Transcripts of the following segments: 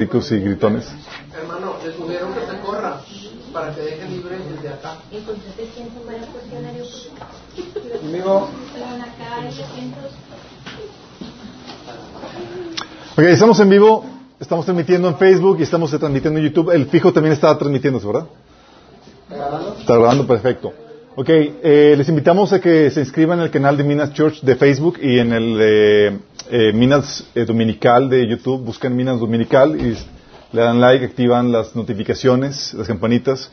gritos y gritones. Hermano, le tuvieron que te corra para que deje libre el de acá. Varios cuestionarios. Ok, estamos en vivo, estamos transmitiendo en Facebook y estamos transmitiendo en YouTube. El fijo también está transmitiendo, ¿verdad? Está grabando, perfecto. Ok, eh, les invitamos a que se inscriban en el canal de Minas Church de Facebook y en el eh, eh, Minas eh, Dominical de YouTube. Buscan Minas Dominical y le dan like, activan las notificaciones, las campanitas.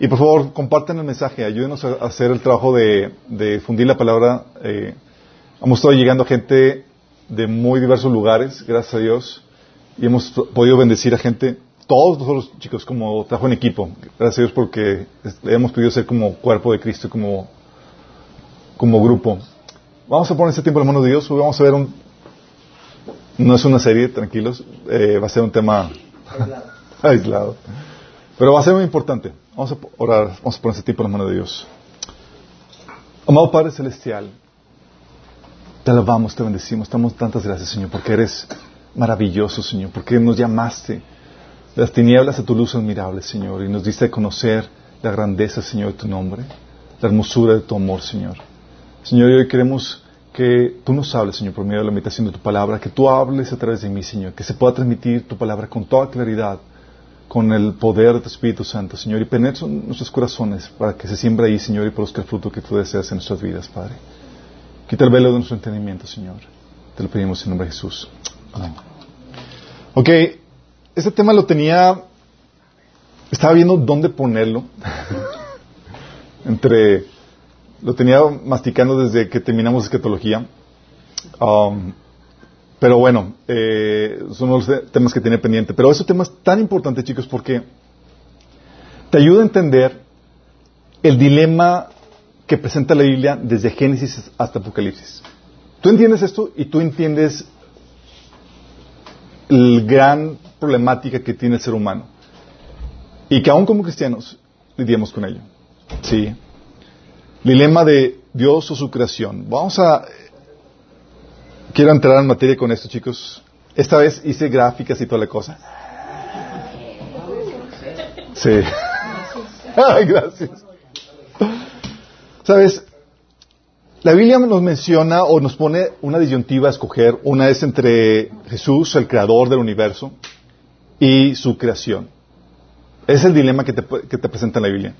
Y por favor, compartan el mensaje, ayúdenos a hacer el trabajo de, difundir la palabra. Eh, hemos estado llegando a gente de muy diversos lugares, gracias a Dios, y hemos podido bendecir a gente, todos nosotros chicos, como trabajo en equipo, gracias a Dios porque hemos podido ser como cuerpo de Cristo, como, como grupo. Vamos a poner este tiempo en la mano de Dios, vamos a ver un, no es una serie, tranquilos, eh, va a ser un tema aislado, pero va a ser muy importante. Vamos a orar, vamos a poner este tiempo en la mano de Dios. Amado Padre Celestial, te alabamos, te bendecimos, damos tantas gracias, Señor, porque eres maravilloso, Señor, porque nos llamaste de las tinieblas a tu luz admirable, Señor, y nos diste a conocer la grandeza, Señor, de tu nombre, la hermosura de tu amor, Señor. Señor, y hoy queremos que tú nos hables, Señor, por medio de la meditación de tu palabra, que tú hables a través de mí, Señor, que se pueda transmitir tu palabra con toda claridad, con el poder de tu Espíritu Santo, Señor, y penetra en nuestros corazones para que se siembre ahí, Señor, y produzca el fruto que tú deseas en nuestras vidas, Padre. Quita el velo de nuestro entendimiento, Señor. Te lo pedimos en nombre de Jesús. Amén. Ok, este tema lo tenía, estaba viendo dónde ponerlo. Entre, lo tenía masticando desde que terminamos escatología. Um, pero bueno, eh, son los temas que tenía pendiente. Pero ese tema es tan importante, chicos, porque te ayuda a entender el dilema que presenta la Biblia desde Génesis hasta Apocalipsis. Tú entiendes esto y tú entiendes la gran problemática que tiene el ser humano. Y que aún como cristianos lidiamos con ello. Sí. Dilema de Dios o su creación. Vamos a... Quiero entrar en materia con esto, chicos. Esta vez hice gráficas y toda la cosa. Sí. Ay, gracias. Sabes, la Biblia nos menciona o nos pone una disyuntiva a escoger. Una es entre Jesús, el creador del universo, y su creación. Es el dilema que te, que te presenta en la Biblia.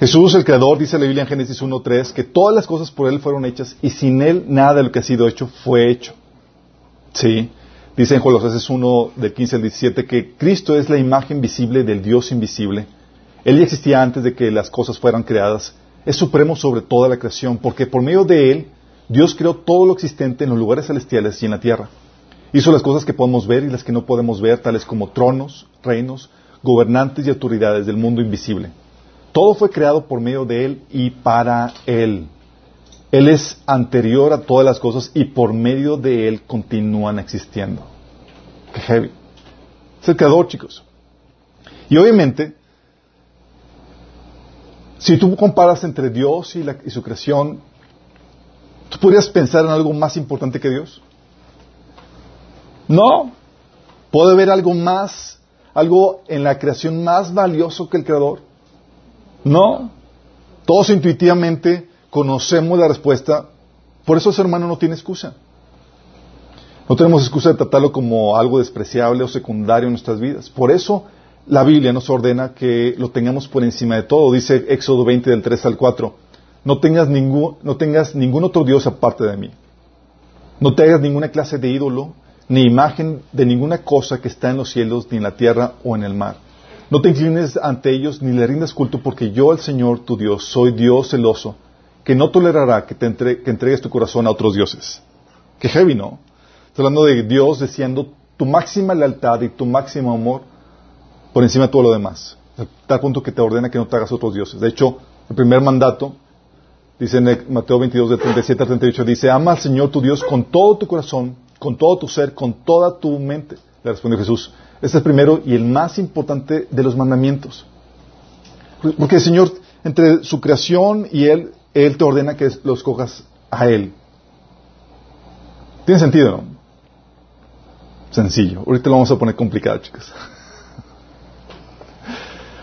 Jesús, el creador, dice la Biblia en Génesis 1.3, que todas las cosas por Él fueron hechas y sin Él nada de lo que ha sido hecho fue hecho. Sí. Dice en Colosenses 1, del 15 al 17, que Cristo es la imagen visible del Dios invisible. Él ya existía antes de que las cosas fueran creadas es supremo sobre toda la creación, porque por medio de Él Dios creó todo lo existente en los lugares celestiales y en la tierra. Hizo las cosas que podemos ver y las que no podemos ver, tales como tronos, reinos, gobernantes y autoridades del mundo invisible. Todo fue creado por medio de Él y para Él. Él es anterior a todas las cosas y por medio de Él continúan existiendo. Qué heavy. Es el creador, chicos. Y obviamente, si tú comparas entre Dios y, la, y, su creación, ¿tú podrías pensar en algo más importante que Dios? No. ¿Puede haber algo más, algo en la creación más valioso que el Creador? No. Todos intuitivamente conocemos la respuesta. Por eso ese hermano no tiene excusa. No tenemos excusa de tratarlo como algo despreciable o secundario en nuestras vidas. Por eso la Biblia nos ordena que lo tengamos por encima de todo. Dice Éxodo 20 del 3 al 4. No tengas, ningún, no tengas ningún otro Dios aparte de mí. No te hagas ninguna clase de ídolo, ni imagen de ninguna cosa que está en los cielos, ni en la tierra o en el mar. No te inclines ante ellos, ni le rindas culto, porque yo, el Señor tu Dios, soy Dios celoso, que no tolerará que, te entre, que entregues tu corazón a otros dioses. Qué heavy, ¿no? Está hablando de Dios deseando tu máxima lealtad y tu máximo amor por encima de todo lo demás. A tal punto que te ordena que no te hagas otros dioses. De hecho, el primer mandato, dice en Mateo 22, de 37 a 38, dice, ama al Señor tu Dios con todo tu corazón, con todo tu ser, con toda tu mente. Le respondió Jesús. Este es el primero y el más importante de los mandamientos. Porque el Señor, entre su creación y Él, Él te ordena que los cojas a Él. Tiene sentido, ¿no? Sencillo. Ahorita lo vamos a poner complicado, chicos.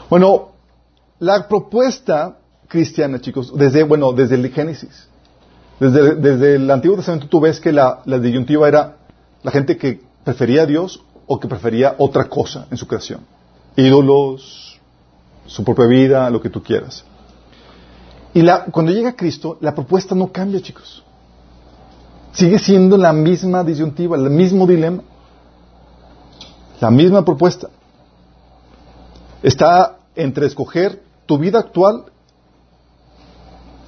Bueno, la propuesta cristiana, chicos, desde, bueno, desde el Génesis, desde, desde el Antiguo Testamento tú ves que la, la disyuntiva era la gente que prefería a Dios o que prefería otra cosa en su creación. Ídolos, su propia vida, lo que tú quieras. Y la, cuando llega Cristo, la propuesta no cambia, chicos. Sigue siendo la misma disyuntiva, el mismo dilema. La misma propuesta. Está entre escoger tu vida actual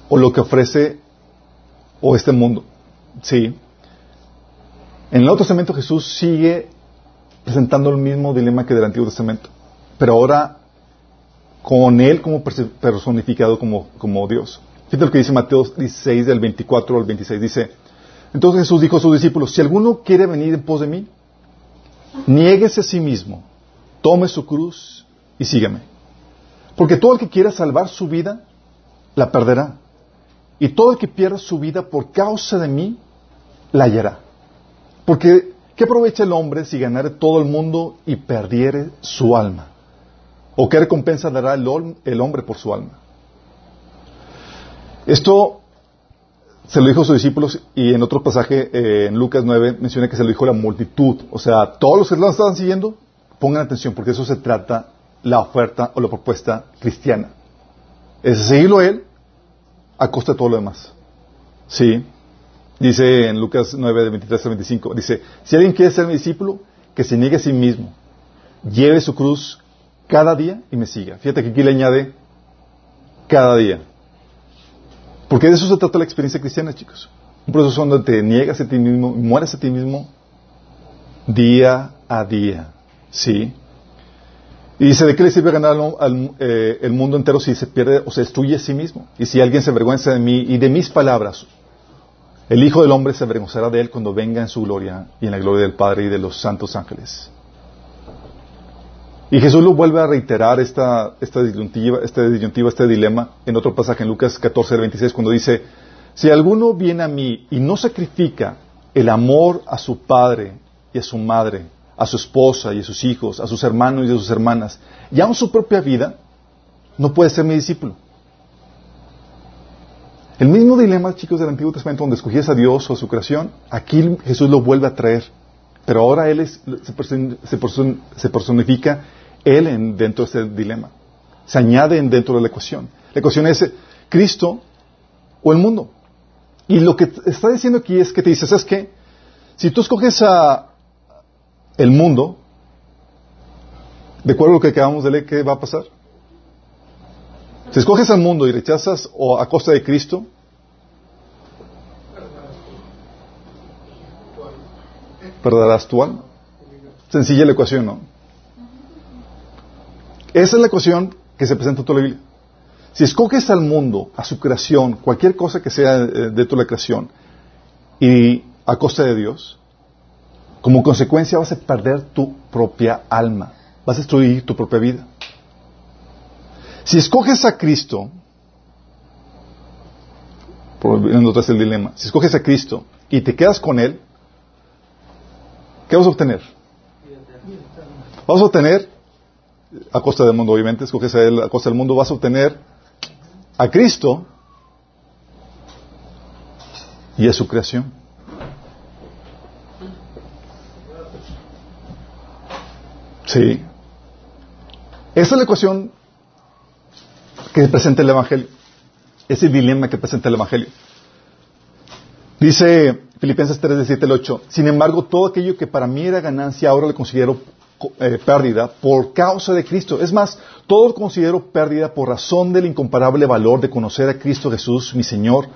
o lo que ofrece o este mundo. Sí. En el Nuevo Testamento Jesús sigue presentando el mismo dilema que del Antiguo Testamento, pero ahora con Él como personificado como, como Dios. Fíjate lo que dice Mateo 16 del 24 al 26. Dice, entonces Jesús dijo a sus discípulos, si alguno quiere venir en pos de mí, niéguese a sí mismo, tome su cruz y sígame. Porque todo el que quiera salvar su vida, la perderá. Y todo el que pierda su vida por causa de mí, la hallará. Porque, ¿qué aprovecha el hombre si ganare todo el mundo y perdiere su alma? ¿O qué recompensa dará el, hombre por su alma? Esto se lo dijo a sus discípulos y en otro pasaje, eh, en Lucas 9, menciona que se lo dijo la multitud. O sea, todos los que lo estaban siguiendo, pongan atención porque eso se trata la oferta o la propuesta cristiana. Es seguirlo Él a costa de todo lo demás. Sí. Dice en Lucas 9, de 23 a 25, dice, si alguien quiere ser mi discípulo, que se niegue a sí mismo, lleve su cruz cada día y me siga. Fíjate que aquí le añade cada día. Porque de eso se trata la experiencia cristiana, chicos. Un proceso donde te niegas a ti mismo y mueres a ti mismo día a día. ¿Sí? Y dice, ¿de qué le sirve ganar al, eh, el mundo entero si se pierde o se destruye a sí mismo? Y si alguien se avergüenza de mí y de mis palabras, el Hijo del Hombre se avergonzará de él cuando venga en su gloria y en la gloria del Padre y de los santos ángeles. Y Jesús lo vuelve a reiterar esta, esta, disyuntiva, esta disyuntiva, este dilema en otro pasaje en Lucas 14, 26, cuando dice, si alguno viene a mí y no sacrifica el amor a su padre y a su madre, a su esposa y a sus hijos, a sus hermanos y a sus hermanas, y aun su propia vida, no puede ser mi discípulo. El mismo dilema, chicos, del Antiguo Testamento, donde escogías a Dios o a su creación, aquí Jesús lo vuelve a traer. Pero ahora Él se, personifica Él en, dentro de ese dilema. Se añade dentro de la ecuación. La ecuación es Cristo o el mundo. Y lo que está diciendo aquí es que te dice, ¿sabes qué? Si tú escoges a el mundo, de acuerdo a lo que acabamos de leer, ¿qué va a pasar? Si escoges al mundo y rechazas o a costa de Cristo, perderás tu alma. Sencilla la ecuación, ¿no? Esa es la ecuación que se presenta en toda la Biblia. Si escoges al mundo, a su creación, cualquier cosa que sea eh, de tu creación, y a costa de Dios, como consecuencia vas a perder tu propia alma, vas a destruir tu propia vida. Si escoges a Cristo, volviendo es el dilema, si escoges a Cristo y te quedas con Él, ¿qué vas a obtener? Vas a obtener, a costa del mundo, obviamente, escoges a Él a costa del mundo, vas a obtener a Cristo y a su creación. Sí. Esa es la ecuación que presenta el Evangelio. Ese dilema que presenta el Evangelio. Dice Filipenses 3, 7 al 8. Sin embargo, todo aquello que para mí era ganancia, ahora lo considero eh, pérdida por causa de Cristo. Es más, todo lo considero pérdida por razón del incomparable valor de conocer a Cristo Jesús, mi Señor.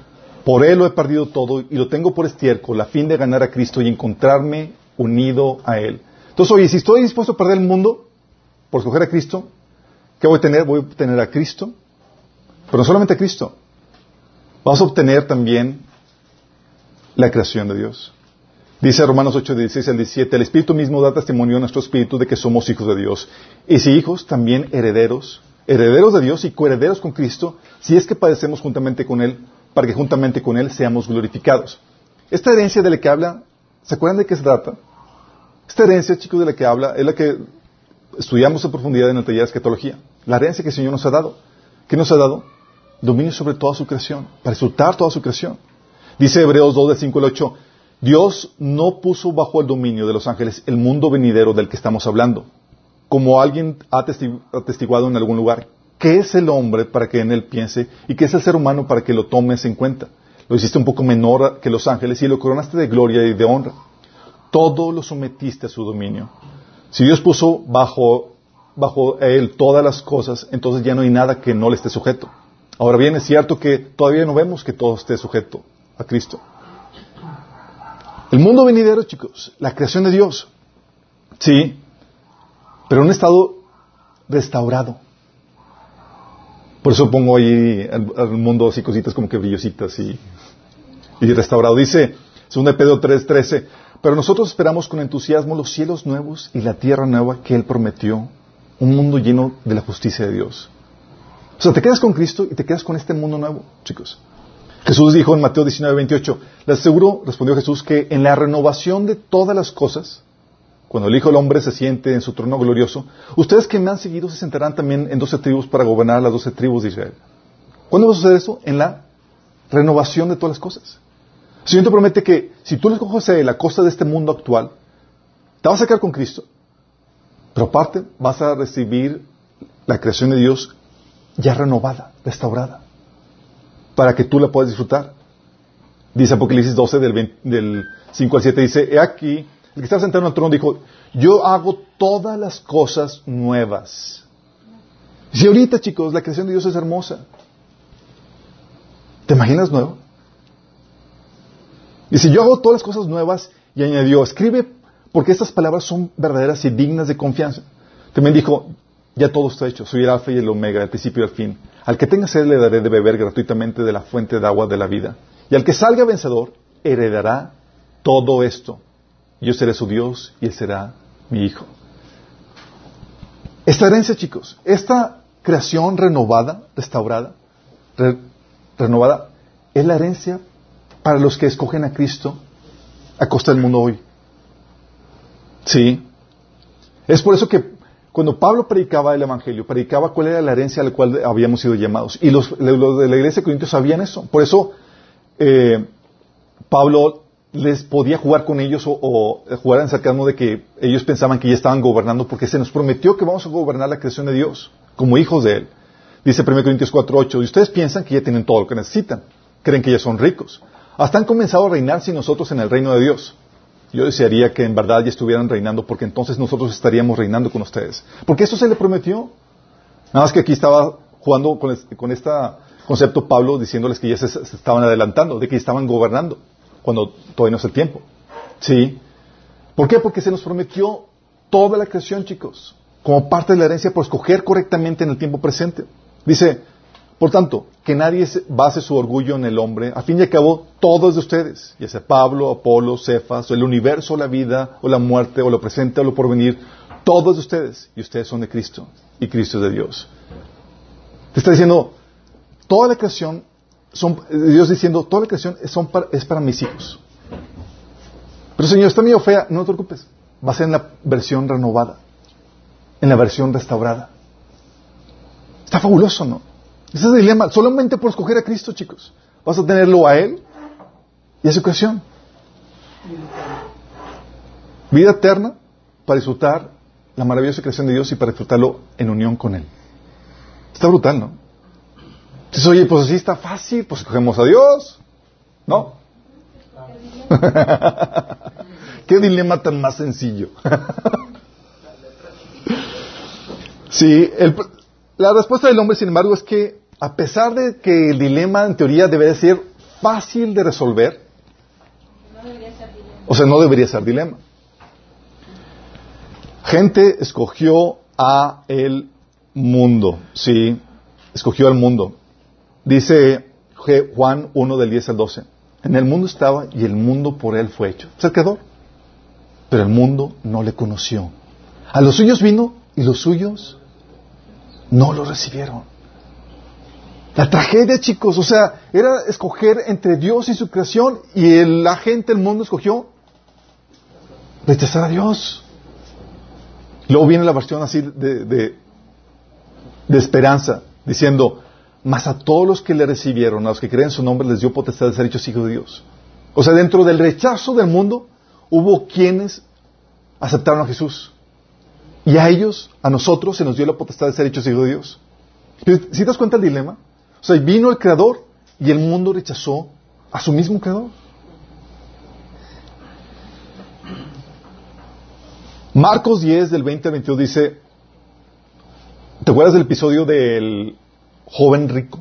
Por Él lo he perdido todo y lo tengo por estiércol, a fin de ganar a Cristo y encontrarme unido a Él entonces, oye, si estoy dispuesto a perder el mundo por escoger a Cristo, ¿qué voy a tener? Voy a obtener a Cristo, pero no solamente a Cristo. Vamos a obtener también la creación de Dios. Dice Romanos 8, 16 al 17, el Espíritu mismo da testimonio a nuestro Espíritu de que somos hijos de Dios. Y si hijos, también herederos, herederos de Dios y coherederos con Cristo, si es que padecemos juntamente con Él, para que juntamente con Él seamos glorificados. Esta herencia de la que habla, ¿se acuerdan de qué se trata? Esta herencia, chicos, de la que habla, es la que estudiamos en profundidad en el taller de escatología. La herencia que el Señor nos ha dado. ¿Qué nos ha dado? Dominio sobre toda su creación, para disfrutar toda su creación. Dice Hebreos 2, del 5 al 8, Dios no puso bajo el dominio de los ángeles el mundo venidero del que estamos hablando, como alguien ha atestiguado en algún lugar. ¿Qué es el hombre para que en él piense? ¿Y qué es el ser humano para que lo tomes en cuenta? Lo hiciste un poco menor que los ángeles y lo coronaste de gloria y de honra. Todo lo sometiste a su dominio. Si Dios puso bajo, bajo él todas las cosas, entonces ya no hay nada que no le esté sujeto. Ahora bien, es cierto que todavía no vemos que todo esté sujeto a Cristo. El mundo venidero, chicos, la creación de Dios, sí, pero en un estado restaurado. Por eso pongo ahí al, mundo así cositas como que brillositas y, y restaurado. Dice 2 Pedro 3:13, pero nosotros esperamos con entusiasmo los cielos nuevos y la tierra nueva que Él prometió, un mundo lleno de la justicia de Dios. O sea, te quedas con Cristo y te quedas con este mundo nuevo, chicos. Jesús dijo en Mateo 19, 28, les aseguro, respondió Jesús, que en la renovación de todas las cosas, cuando el Hijo del Hombre se siente en su trono glorioso, ustedes que me han seguido se sentarán también en doce tribus para gobernar las doce tribus de Israel. ¿Cuándo va a suceder eso? En la renovación de todas las cosas. El Señor te promete que si tú le coges a la costa de este mundo actual, te vas a quedar con Cristo, pero aparte vas a recibir la creación de Dios ya renovada, restaurada para que tú la puedas disfrutar. Dice Apocalipsis 12 del, 5 al 7, dice, he aquí, el que estaba sentado en el trono dijo, yo hago todas las cosas nuevas. Si ahorita, chicos, la creación de Dios es hermosa. ¿Te imaginas nuevo? Dice, yo hago todas las cosas nuevas y añadió, escribe porque estas palabras son verdaderas y dignas de confianza. También dijo, ya todo está hecho, soy el alfa y el omega, el principio y el fin. Al que tenga sed le daré de beber gratuitamente de la fuente de agua de la vida. Y al que salga vencedor, heredará todo esto. Yo seré su Dios y él será mi hijo. Esta herencia, chicos, esta creación renovada, restaurada, renovada, es la herencia para los que escogen a Cristo a costa del mundo hoy. Sí. Es por eso que cuando Pablo predicaba el Evangelio, predicaba cuál era la herencia a la cual habíamos sido llamados. Y los, de la iglesia de Corintios sabían eso. Por eso eh, Pablo les podía jugar con ellos o, jugar en sarcasmo de que ellos pensaban que ya estaban gobernando porque se nos prometió que vamos a gobernar la creación de Dios como hijos de Él. Dice 1 Corintios 4.8, y ustedes piensan que ya tienen todo lo que necesitan, creen que ya son ricos. Hasta han comenzado a reinar sin nosotros en el reino de Dios. Yo desearía que en verdad ya estuvieran reinando, porque entonces nosotros estaríamos reinando con ustedes. Porque eso se le prometió. Nada más que aquí estaba jugando con, este concepto Pablo, diciéndoles que ya se, estaban adelantando, de que estaban gobernando, cuando todavía no es el tiempo. ¿Sí? ¿Por qué? Porque se nos prometió toda la creación, chicos, como parte de la herencia por escoger correctamente en el tiempo presente. Dice, por tanto, que nadie base su orgullo en el hombre. A fin y al cabo, todos de ustedes, ya sea Pablo, Apolo, Cefas, o el universo, la vida, o la muerte, o lo presente, o lo porvenir, todos de ustedes. Y ustedes son de Cristo, y Cristo es de Dios. Te está diciendo, toda la creación, son, Dios diciendo, toda la creación es para mis hijos. Pero Señor, está medio fea, no te preocupes. Va a ser en la versión renovada, en la versión restaurada. Está fabuloso, ¿no? Ese es el dilema. Solamente por escoger a Cristo, chicos. Vas a tenerlo a Él y a su creación. Vida eterna para disfrutar la maravillosa creación de Dios y para disfrutarlo en unión con Él. Está brutal, ¿no? Entonces, oye, pues así está fácil, pues escogemos a Dios. ¿No? Qué dilema tan más sencillo. sí, la respuesta del hombre, sin embargo, es que a pesar de que el dilema en teoría debe ser fácil de resolver, o sea, no debería ser dilema. Gente escogió a el mundo, sí, escogió al mundo. Dice Juan 1 del 10 al 12. En el mundo estaba y el mundo por él fue hecho. Se quedó. Pero el mundo no le conoció. A los suyos vino y los suyos no lo recibieron. La tragedia, chicos, o sea, era escoger entre Dios y su creación y la gente, el mundo escogió rechazar a Dios. Luego viene la versión así de, de, esperanza, diciendo, mas a todos los que le recibieron, a los que creen en su nombre, les dio potestad de ser hechos hijos de Dios. O sea, dentro del rechazo del mundo, hubo quienes aceptaron a Jesús. Y a ellos, a nosotros, se nos dio la potestad de ser hechos hijos de Dios. Si te das cuenta del dilema? O sea, vino el Creador y el mundo rechazó a su mismo Creador. Marcos 10, del 20 al 22 dice, ¿te acuerdas del episodio del joven rico?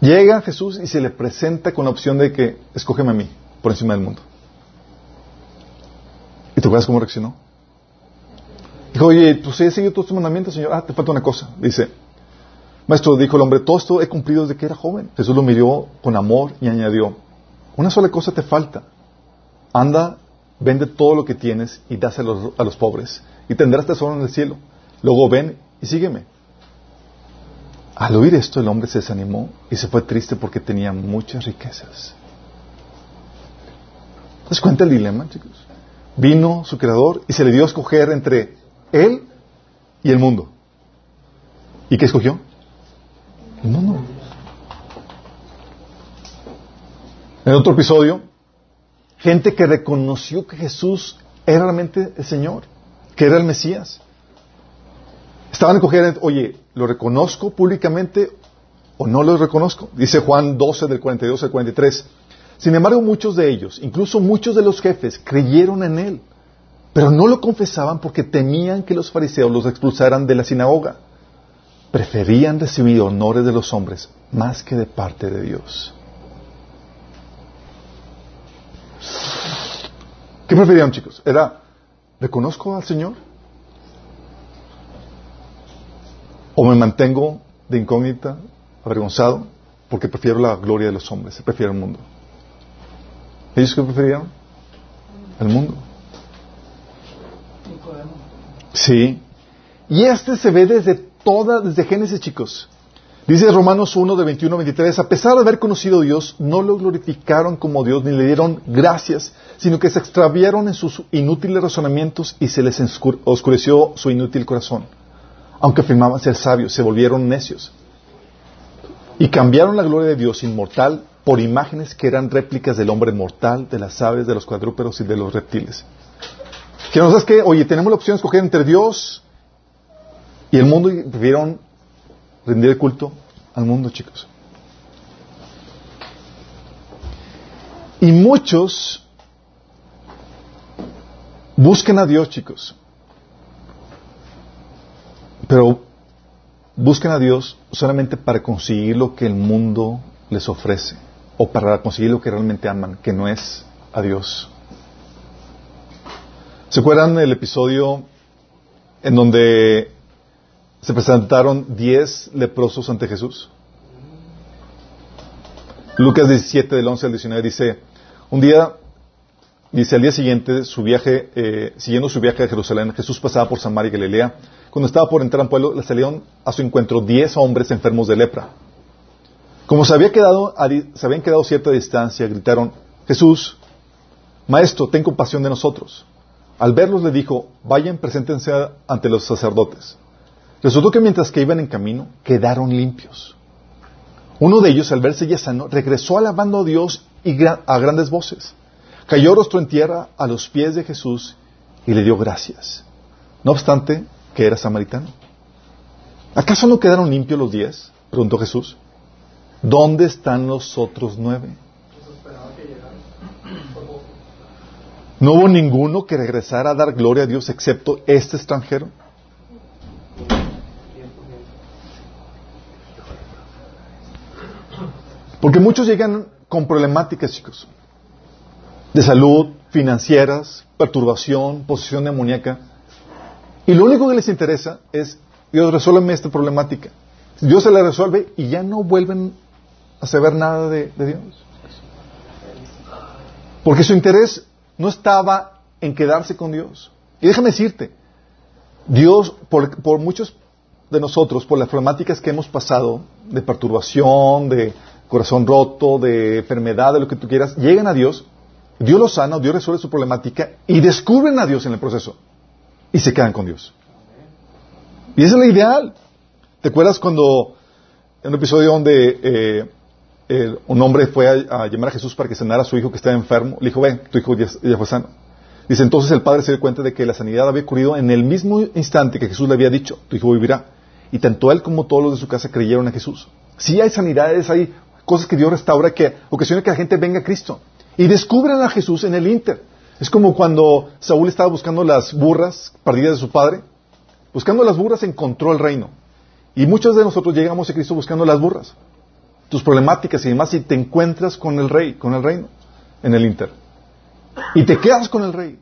Llega Jesús y se le presenta con la opción de que escógeme a mí por encima del mundo. ¿Y te acuerdas cómo reaccionó? Dijo, oye, pues he seguido todos tus mandamientos, Señor. Ah, te falta una cosa. Dice, Maestro, dijo el hombre, todo esto he cumplido desde que era joven. Jesús lo miró con amor y añadió, una sola cosa te falta. Anda, vende todo lo que tienes y dáselo a los pobres y tendrás tesoro en el cielo. Luego ven y sígueme. Al oír esto, el hombre se desanimó y se fue triste porque tenía muchas riquezas. ¿Te cuenta el dilema, chicos? Vino su creador y se le dio a escoger entre él y el mundo. ¿Y qué escogió? El. En otro episodio, gente que reconoció que Jesús era realmente el Señor, que era el Mesías. Estaban escoger, oye, ¿lo reconozco públicamente o no lo reconozco? Dice Juan 12 del 42 al 43. Sin embargo, muchos de ellos, incluso muchos de los jefes, creyeron en él. Pero no lo confesaban porque temían que los fariseos los expulsaran de la sinagoga. Preferían recibir honores de los hombres más que de parte de Dios. ¿Qué preferían, chicos? ¿Era, reconozco al Señor? ¿O me mantengo de incógnita, avergonzado, porque prefiero la gloria de los hombres, prefiero el mundo? ¿Ellos qué preferían? El mundo. Sí. Y este se ve desde toda, desde Génesis, chicos. Dice Romanos 1 de 21 a 23, a pesar de haber conocido a Dios, no lo glorificaron como Dios ni le dieron gracias, sino que se extraviaron en sus inútiles razonamientos y se les oscureció su inútil corazón. Aunque afirmaban ser sabios, se volvieron necios. Y cambiaron la gloria de Dios inmortal por imágenes que eran réplicas del hombre mortal, de las aves, de los cuadrúpedos y de los reptiles. Que no sabes que, oye, tenemos la opción de escoger entre Dios y el mundo prefirieron rendir culto al mundo, chicos. Y muchos buscan a Dios, chicos. Pero buscan a Dios solamente para conseguir lo que el mundo les ofrece o para conseguir lo que realmente aman, que no es a Dios. ¿Se acuerdan del episodio en donde se presentaron diez leprosos ante Jesús? Lucas 17, del 11 al 19, dice, un día, dice, al día siguiente, su viaje, eh, siguiendo su viaje a Jerusalén, Jesús pasaba por Samaria y Galilea. Cuando estaba por entrar al pueblo, le salieron a su encuentro diez hombres enfermos de lepra. Como se, había quedado, se habían quedado a cierta distancia, gritaron, Jesús, Maestro, ten compasión de nosotros. Al verlos le dijo, vayan, preséntense ante los sacerdotes. Resultó que mientras que iban en camino, quedaron limpios. Uno de ellos, al verse ya sano, regresó alabando a Dios y a grandes voces. Cayó rostro en tierra a los pies de Jesús y le dio gracias. No obstante, que era samaritano. ¿Acaso no quedaron limpios los diez? preguntó Jesús. ¿Dónde están los otros nueve? ¿No hubo ninguno que regresara a dar gloria a Dios excepto este extranjero? Porque muchos llegan con problemáticas, chicos, de salud, financieras, perturbación, posición demoníaca. Y lo único que les interesa es, Dios, resuélveme esta problemática. Dios se la resuelve y ya no vuelven a saber nada de, de Dios. Porque su interés no estaba en quedarse con Dios. Y déjame decirte, Dios, por, muchos de nosotros, por las problemáticas que hemos pasado, de perturbación, de corazón roto, de enfermedad, de lo que tú quieras, llegan a Dios Dios los sana, Dios resuelve su problemática y descubren a Dios en el proceso y se quedan con Dios. Y esa es la ideal. ¿Te acuerdas cuando en un episodio donde eh, un hombre fue a, llamar a Jesús para que sanara a su hijo que estaba enfermo? Le dijo, ven, tu hijo ya, ya fue sano. Dice, entonces el padre se dio cuenta de que la sanidad había ocurrido en el mismo instante que Jesús le había dicho, tu hijo vivirá. Y tanto él como todos los de su casa creyeron a Jesús. Sí hay sanidades, hay cosas que Dios restaura que ocasionan que la gente venga a Cristo. Y descubran a Jesús en el Inter. Es como cuando Saúl estaba buscando las burras perdidas de su padre. Buscando las burras encontró el reino. Y muchos de nosotros llegamos a Cristo buscando las burras. Tus problemáticas y demás y te encuentras con el rey, con el reino en el Inter. Y te quedas con el rey.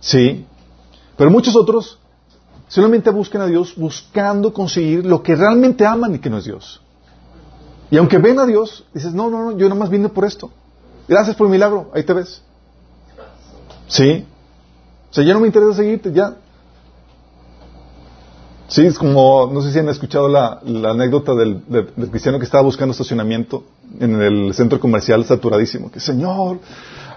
Sí. Pero muchos otros solamente buscan a Dios buscando conseguir lo que realmente aman y que no es Dios. Y aunque ven a Dios, dices, no, no, no, yo nomás vine por esto. Gracias por el milagro, ahí te ves. Sí. O sea, ya no me interesa seguirte, ya. Sí, es como, no sé si han escuchado la, anécdota del, cristiano que estaba buscando estacionamiento en el centro comercial saturadísimo. Que, Señor,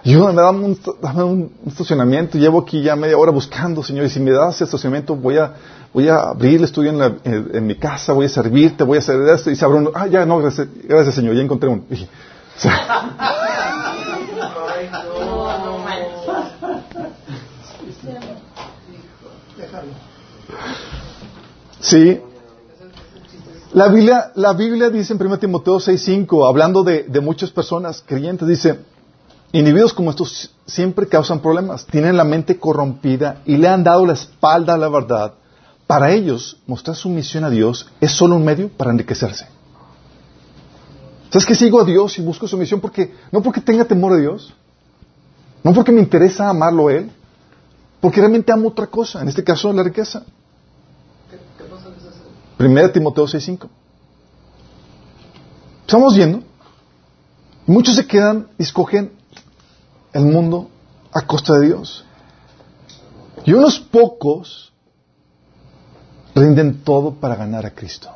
ayúdame, dame un, dame un estacionamiento. Llevo aquí ya media hora buscando, Señor, y si me das estacionamiento voy a, voy a abrir el estudio en, mi casa, voy a servirte, voy a hacer esto. Y se abre ah, ya, no, gracias, Señor, ya encontré un. Sí. La Biblia, la Biblia dice en 1 Timoteo 6.5, hablando de, muchas personas creyentes, dice, individuos como estos siempre causan problemas, tienen la mente corrompida y le han dado la espalda a la verdad. Para ellos, mostrar sumisión a Dios es solo un medio para enriquecerse. ¿Sabes que sigo a Dios y busco sumisión? Porque, no porque tenga temor a Dios, no porque me interesa amarlo a Él, porque realmente amo otra cosa, en este caso la riqueza. Primera Timoteo 6.5. Estamos viendo. Muchos se quedan y escogen el mundo a costa de Dios. Y unos pocos rinden todo para ganar a Cristo.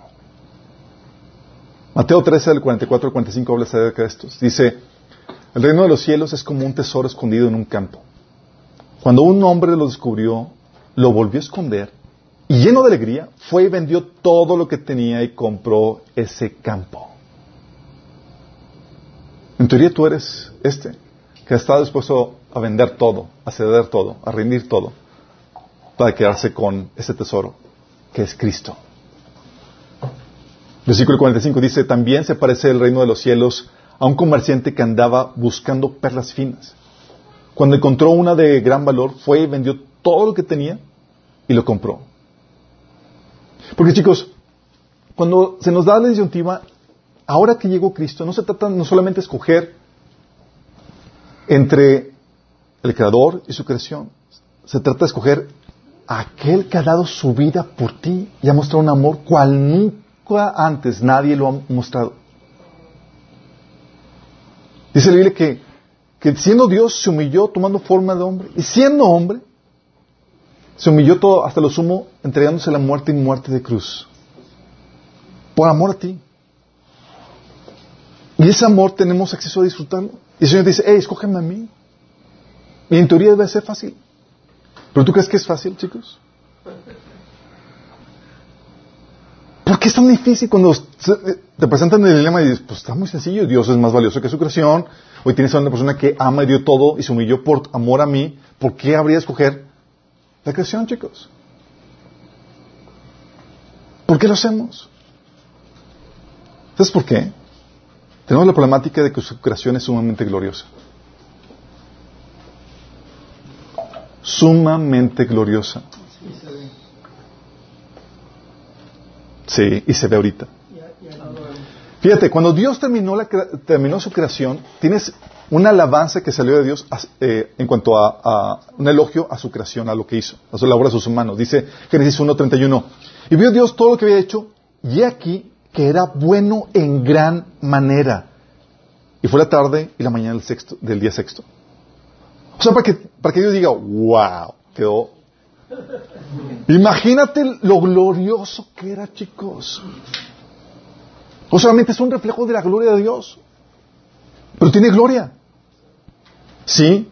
Mateo 13, del 44 al 45 habla acerca de estos. Dice, el reino de los cielos es como un tesoro escondido en un campo. Cuando un hombre lo descubrió, lo volvió a esconder y lleno de alegría, fue y vendió todo lo que tenía y compró ese campo. En teoría tú eres este, que está dispuesto a vender todo, a ceder todo, a rendir todo, para quedarse con ese tesoro, que es Cristo. Versículo 45 dice, también se parece el reino de los cielos a un comerciante que andaba buscando perlas finas. Cuando encontró una de gran valor, fue y vendió todo lo que tenía y lo compró. Porque chicos, cuando se nos da la disyuntiva, ahora que llegó Cristo, no se trata no solamente de escoger entre el Creador y su creación, se trata de escoger aquel que ha dado su vida por ti y ha mostrado un amor cual nunca antes nadie lo ha mostrado. Dice la Biblia que, que siendo Dios se humilló tomando forma de hombre y siendo hombre se humilló todo hasta lo sumo, entregándose la muerte y muerte de cruz. Por amor a ti. Y ese amor tenemos acceso a disfrutarlo. Y el Señor dice, hey, escógeme a mí. Y en teoría debe ser fácil. ¿Pero tú crees que es fácil, chicos? ¿Por qué es tan difícil cuando te presentan el dilema y dices, pues está muy sencillo, Dios es más valioso que su creación, hoy tienes a una persona que ama y dio todo y se humilló por amor a mí, ¿por qué habría de escoger la creación, chicos. ¿Por qué lo hacemos? ¿Sabes por qué? Tenemos la problemática de que su creación es sumamente gloriosa. Sumamente gloriosa. Sí, y se ve ahorita. Fíjate, cuando Dios terminó, la, terminó su creación, tienes una alabanza que salió de Dios eh, en cuanto a, un elogio a su creación, a lo que hizo, a su labor, a sus humanos. Dice Génesis 1.31. Y vio Dios todo lo que había hecho, y aquí que era bueno en gran manera. Y fue la tarde y la mañana del, sexto, del día sexto. O sea, para que, para que Dios diga, wow, quedó. Imagínate lo glorioso que era, chicos. O solamente es un reflejo de la gloria de Dios. Pero tiene gloria. ¿Sí?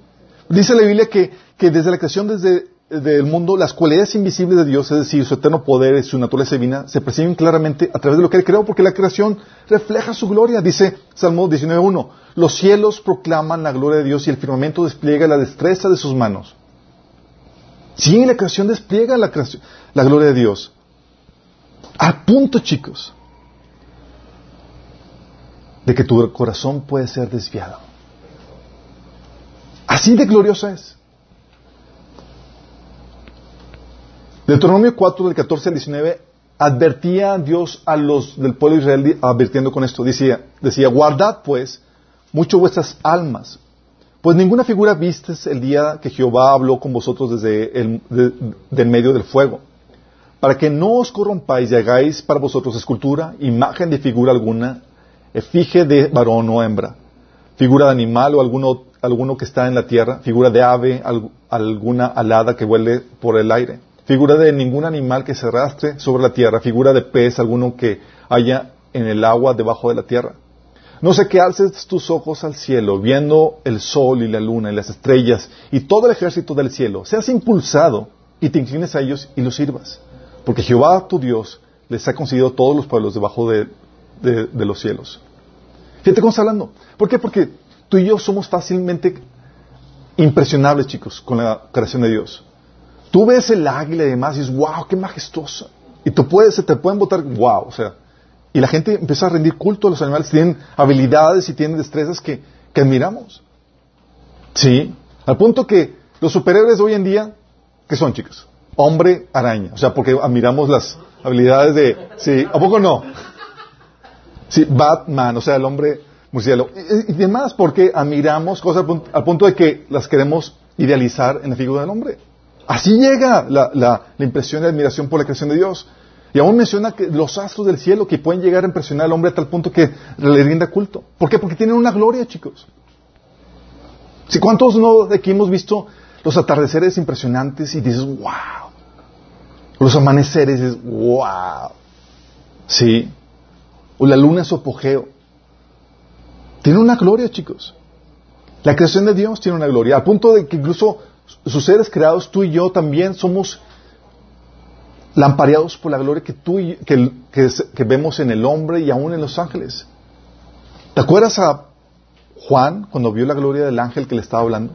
Dice la Biblia que, que desde la creación desde, del mundo, las cualidades invisibles de Dios, es decir, su eterno poder y su naturaleza divina, se perciben claramente a través de lo que Él creó, porque la creación refleja su gloria. Dice Salmo 19.1, los cielos proclaman la gloria de Dios y el firmamento despliega la destreza de sus manos. Sí, la creación despliega la, creación, la gloria de Dios. Al punto, chicos, de que tu corazón puede ser desviado. Así de gloriosa es. Deuteronomio 4, del 14 al 19, advertía a Dios a los del pueblo de Israel, advirtiendo con esto. Decía, decía, guardad pues mucho vuestras almas, pues ninguna figura vistes el día que Jehová habló con vosotros desde el medio del fuego, para que no os corrompáis y hagáis para vosotros escultura, imagen de figura alguna, efigie de varón o hembra, figura de animal o alguno, alguno que está en la tierra, figura de ave, alguna alada que vuele por el aire figura de ningún animal que se arrastre sobre la tierra, figura de pez alguno que haya en el agua debajo de la tierra. No sé que alces tus ojos al cielo, viendo el sol y la luna y las estrellas y todo el ejército del cielo, seas impulsado y te inclines a ellos y los sirvas. Porque Jehová tu Dios les ha concedido todos los pueblos debajo de, de los cielos. Fíjate cómo está hablando. ¿Por qué? Porque tú y yo somos fácilmente impresionables, chicos, con la creación de Dios. Tú ves el águila y demás y dices, wow, qué majestuosa. Y tú puedes, se te pueden votar, wow, o sea. Y la gente empieza a rendir culto a los animales, tienen habilidades y tienen destrezas que, que admiramos. Sí, al punto que los superhéroes de hoy en día, ¿qué son, chicos? Hombre araña, o sea, porque admiramos las habilidades de, sí, ¿a poco no? Sí, Batman, o sea, el hombre murciélago. Y, y demás, porque admiramos cosas al punto, al punto de que las queremos idealizar en la figura del hombre. Así llega la, la, impresión y admiración por la creación de Dios. Y aún menciona que los astros del cielo que pueden llegar a impresionar al hombre a tal punto que le rinda culto. ¿Por qué? Porque tienen una gloria, chicos. Si cuántos no de aquí hemos visto los atardeceres impresionantes y dices, wow. Los amaneceres, dices, wow. Sí. O la luna es su apogeo. Tiene una gloria, chicos. La creación de Dios tiene una gloria. Al punto de que incluso sus seres creados, tú y yo también somos lampareados por la gloria que tú que, que, vemos en el hombre y aún en los ángeles. ¿Te acuerdas a Juan cuando vio la gloria del ángel que le estaba hablando?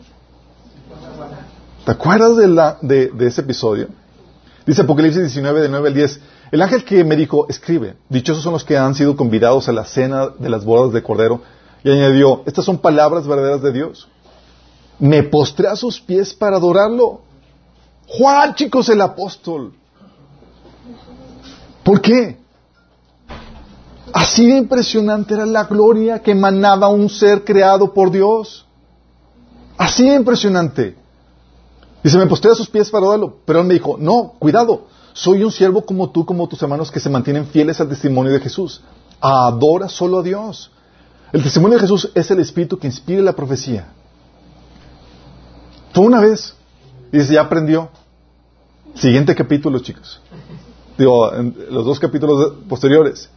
¿Te acuerdas de, la, de, ese episodio? Dice Apocalipsis 19, de 9 al 10. El ángel que me dijo, escribe, dichosos son los que han sido convidados a la cena de las bodas de Cordero. Y añadió, estas son palabras verdaderas de Dios me postré a sus pies para adorarlo. Juan, chicos, el apóstol. ¿Por qué? Así de impresionante era la gloria que emanaba un ser creado por Dios. Así de impresionante. Y se me postré a sus pies para adorarlo. Pero él me dijo, no, cuidado, soy un siervo como tú, como tus hermanos que se mantienen fieles al testimonio de Jesús. Adora solo a Dios. El testimonio de Jesús es el espíritu que inspira la profecía. Fue una vez. Y dice, ya aprendió. Siguiente capítulo, chicos. Digo, en los dos capítulos posteriores.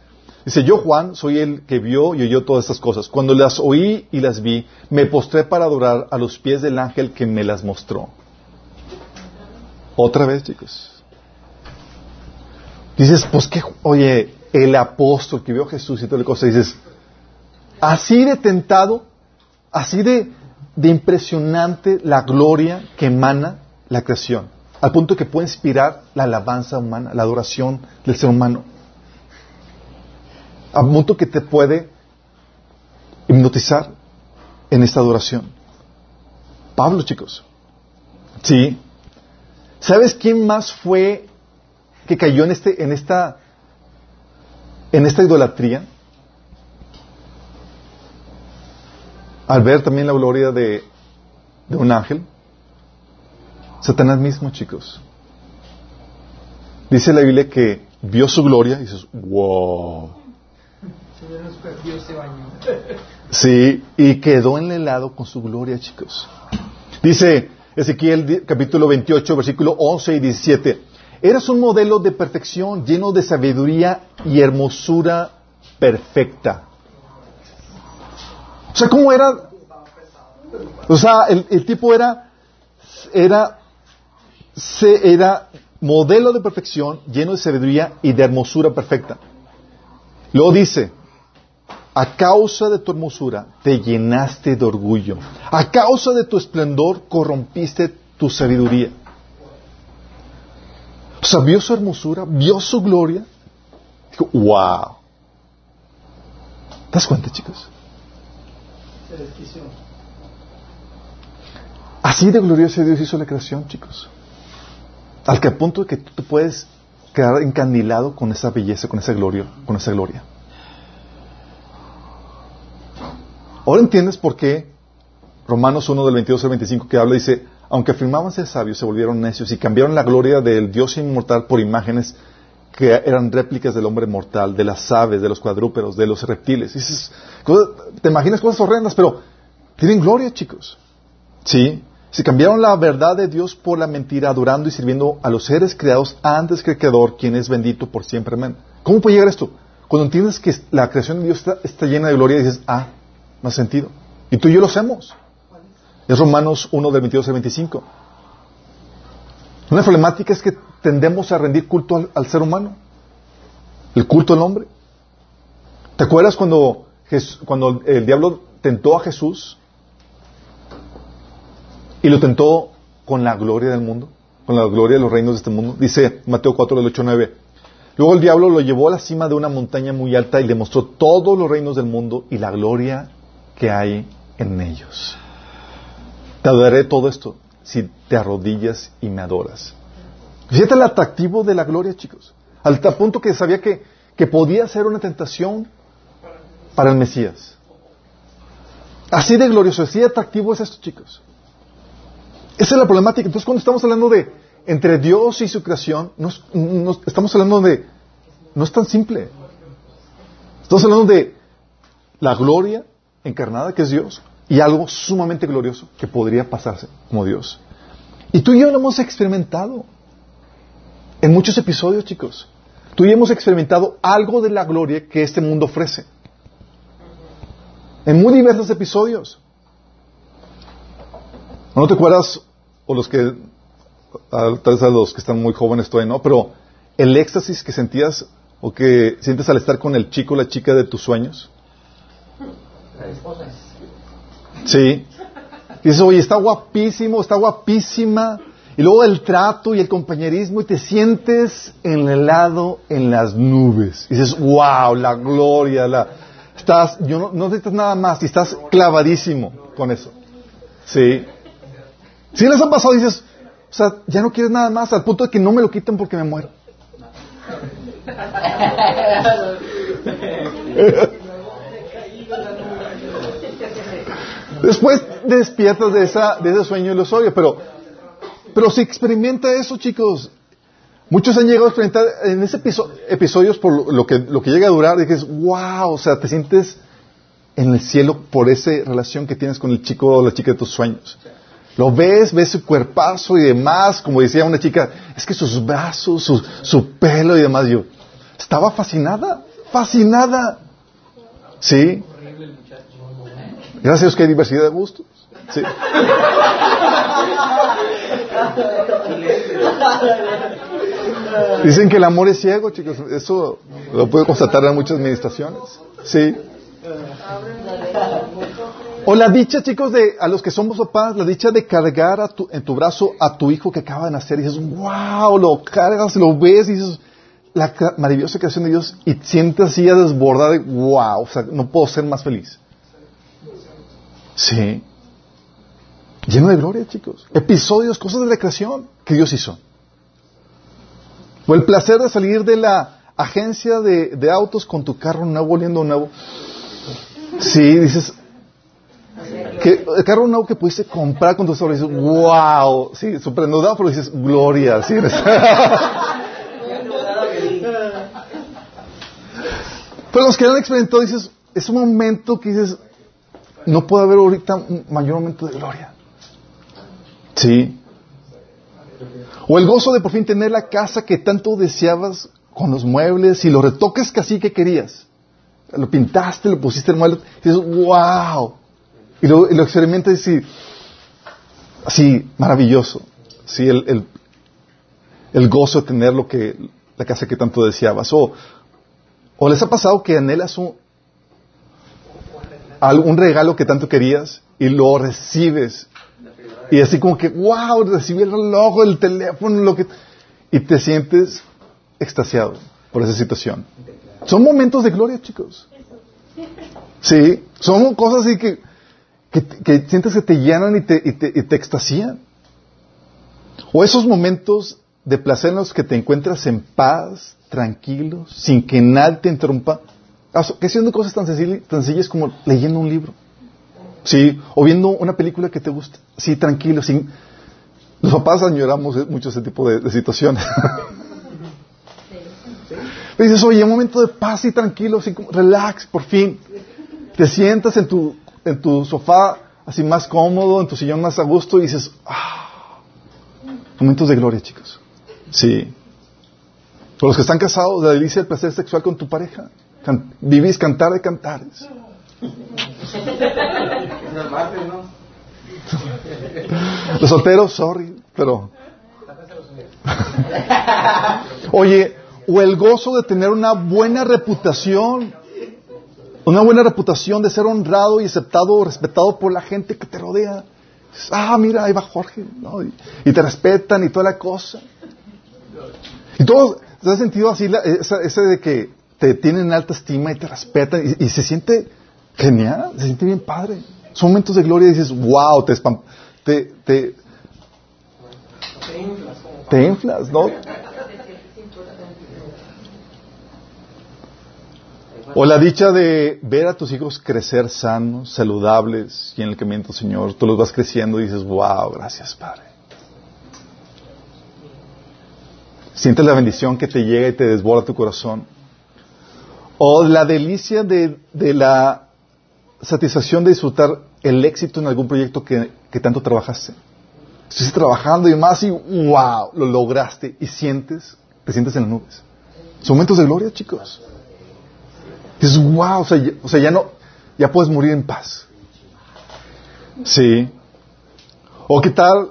Dice, yo Juan soy el que vio y oyó todas estas cosas. Cuando las oí y las vi, me postré para adorar a los pies del ángel que me las mostró. Otra vez, chicos. Dices, pues que, oye, el apóstol que vio a Jesús y toda la cosa, dices, así de tentado, así de, de impresionante la gloria que emana la creación, al punto que puede inspirar la alabanza humana, la adoración del ser humano, al punto que te puede hipnotizar en esta adoración. Pablo, chicos. Sí. ¿Sabes quién más fue que cayó en este, en esta, en esta idolatría? Al ver también la gloria de, un ángel, Satanás mismo, chicos. Dice la Biblia que vio su gloria y dices, wow. Sí, y quedó en el helado con su gloria, chicos. Dice Ezequiel capítulo 28, versículo 11 y 17. Eras un modelo de perfección, lleno de sabiduría y hermosura perfecta. O sea, ¿cómo era O sea, el, el tipo era, era, se, era modelo de perfección, lleno de sabiduría y de hermosura perfecta. Luego dice, a causa de tu hermosura te llenaste de orgullo. A causa de tu esplendor corrompiste tu sabiduría. O sea, vio su hermosura, vio su gloria. Dijo, wow. ¿Te das cuenta, chicos? Así de glorioso Dios hizo la creación, chicos. Al que punto de que tú puedes quedar encandilado con esa belleza, con esa gloria, con esa gloria. Ahora entiendes por qué Romanos 1 del 22 al 25 que habla dice, aunque afirmaban ser sabios, se volvieron necios y cambiaron la gloria del Dios inmortal por imágenes que eran réplicas del hombre mortal, de las aves, de los cuadrúpedos, de los reptiles. Dices, te imaginas cosas horrendas, pero tienen gloria, chicos. ¿Sí? Se cambiaron la verdad de Dios por la mentira, adorando y sirviendo a los seres creados antes que el Creador, quien es bendito por siempre. Amén. ¿Cómo puede llegar esto? Cuando entiendes que la creación de Dios está, está llena de gloria, dices, ah, hace sentido. Y tú y yo lo hacemos. Es Romanos 1 del 22 al 25. Una problemática es que tendemos a rendir culto al, ser humano. El culto al hombre. ¿Te acuerdas cuando, Jes- cuando el diablo tentó a Jesús y lo tentó con la gloria del mundo? Con la gloria de los reinos de este mundo. Dice Mateo 4 del 8 al 9. Luego el diablo lo llevó a la cima de una montaña muy alta y le mostró todos los reinos del mundo y la gloria que hay en ellos. Te daré todo esto si te arrodillas y me adoras. Fíjate el atractivo de la gloria, chicos. Al tal punto que sabía que, que podía ser una tentación para el Mesías. Así de glorioso, así de atractivo es esto, chicos. Esa es la problemática. Entonces, cuando estamos hablando de entre Dios y su creación, no es- no- estamos hablando de... No es tan simple. Estamos hablando de la gloria encarnada, que es Dios, y algo sumamente glorioso que podría pasarse como Dios. Y tú y yo lo hemos experimentado en muchos episodios, chicos. Tú y hemos experimentado algo de la gloria que este mundo ofrece. En muy diversos episodios. ¿No te acuerdas? O los que, tal vez a los que están muy jóvenes todavía no, pero el éxtasis que sentías o que sientes al estar con el chico o la chica de tus sueños. Sí. Y dices, oye, está guapísimo, está guapísima. Y luego el trato y el compañerismo y te sientes en el lado, en las nubes. Y dices, wow, la gloria, la... Estás, yo no, no necesitas nada más y estás clavadísimo con eso. Sí. Si les ha pasado, dices, o sea, ya no quieres nada más al punto de que no me lo quiten porque me muero. Después despiertas de, esa, de ese sueño ilusorio, pero, pero si experimenta eso, chicos. Muchos han llegado a experimentar en ese episo- episodios por lo- que, lo que llega a durar, dices, wow, o sea, te sientes en el cielo por esa relación que tienes con el chico o la chica de tus sueños. Lo ves, ves su cuerpazo y demás, como decía una chica, es que sus brazos, su, su pelo y demás, yo estaba fascinada, fascinada. ¿Sí? Gracias hay diversidad de gustos. Sí. Dicen que el amor es ciego, chicos. Eso lo puedo constatar en muchas administraciones. Sí. O la dicha, chicos, de a los que somos papás, la dicha de cargar a tu- en tu brazo a tu hijo que acaba de nacer y dices, wow, lo cargas, lo ves y dices, la maravillosa creación de Dios y sientes así a desbordar de, wow, o sea, no puedo ser más feliz. Sí. Lleno de gloria, chicos. Episodios, cosas de la creación que Dios hizo. O el placer de salir de la agencia de, de autos con tu carro nuevo, oliendo nuevo. Sí, dices, que el carro nuevo que pudiste comprar con tu solo dices, wow, sí, súper pero dices, gloria, sí. pero los que han experimentado dices, es un momento que dices, no puede haber ahorita un mayor momento de gloria. Sí. O el gozo de por fin tener la casa que tanto deseabas con los muebles y los retoques que así que querías. Lo pintaste, lo pusiste en muebles y dices, wow. Y lo, y experimentas así, así, maravilloso. Sí, el, el, el gozo de tener lo que, la casa que tanto deseabas. O, o les ha pasado que anhelas un regalo que tanto querías y lo recibes. Y así como que, wow, recibí el reloj, el teléfono, lo que... Y te sientes extasiado por esa situación. Son momentos de gloria, chicos. Sí, son cosas así que, que, sientes que te llenan y te, y te, y extasían. O esos momentos de placer en los que te encuentras en paz, tranquilo, sin que nadie te interrumpa, haciendo cosas tan sencillas, como leyendo un libro. Sí, o viendo una película que te gusta. Sí, tranquilo, sin... Los papás añoramos mucho ese tipo de, situaciones. dices, oye, un momento de paz y tranquilo, así como, relax, por fin. Te sientas en tu, en tu sofá así más cómodo, en tu sillón más a gusto y dices, ah, momentos de gloria, chicos. Sí. Por los que están casados, la delicia del placer sexual con tu pareja. vivís cantar de cantares. Los solteros, sorry, pero. Oye, o el gozo de tener una buena reputación. Una buena reputación de ser honrado y aceptado respetado por la gente que te rodea. Ah, mira, ahí va Jorge. Y, te respetan y toda la cosa. Y todo, ¿te has sentido así ese, de que te tienen alta estima y te respetan y, se siente genial, se siente bien padre? Son momentos de gloria y dices, wow, te te, te, te inflas, ¿no? O la dicha de ver a tus hijos crecer sanos, saludables y en el camino Señor, tú los vas creciendo y dices, wow, gracias Padre. Sientes la bendición que te llega y te desborda tu corazón. O la delicia de, la satisfacción de disfrutar el éxito en algún proyecto que, tanto trabajaste. Estás trabajando y más y wow, lo lograste y sientes, te sientes en las nubes. Son momentos de gloria, chicos. Dices, wow, o sea, ya, o sea, ya no, ya puedes morir en paz. Sí. O qué tal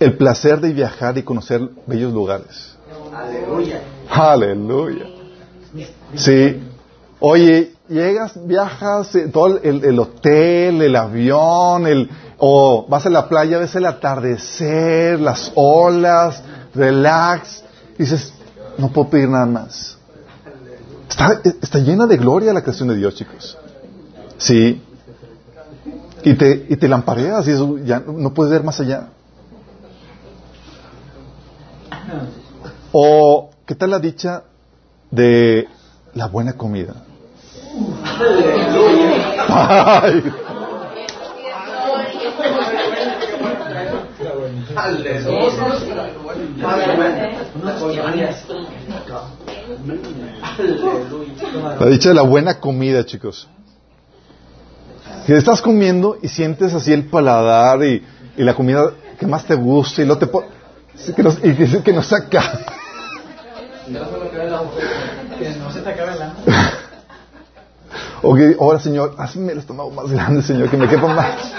el placer de viajar y conocer bellos lugares. Aleluya. Aleluya. Sí. Oye, llegas, viajas, eh, todo el, hotel, el avión, el, o vas a la playa, ves el atardecer, las olas, relax, y dices, no puedo pedir nada más. Está, está llena de gloria la creación de Dios, chicos. Sí. Y te, y te lampareas y eso, ya no puedes ver más allá. O, ¿qué tal la dicha de la buena comida? La dicha de la buena comida, chicos. Que estás comiendo y sientes así el paladar y, y la comida que más te gusta y lo te que nos, y que nos saca. Que no se te acabe la. Ok, ahora Señor, hazme el estómago más grande, Señor, que me quepa más.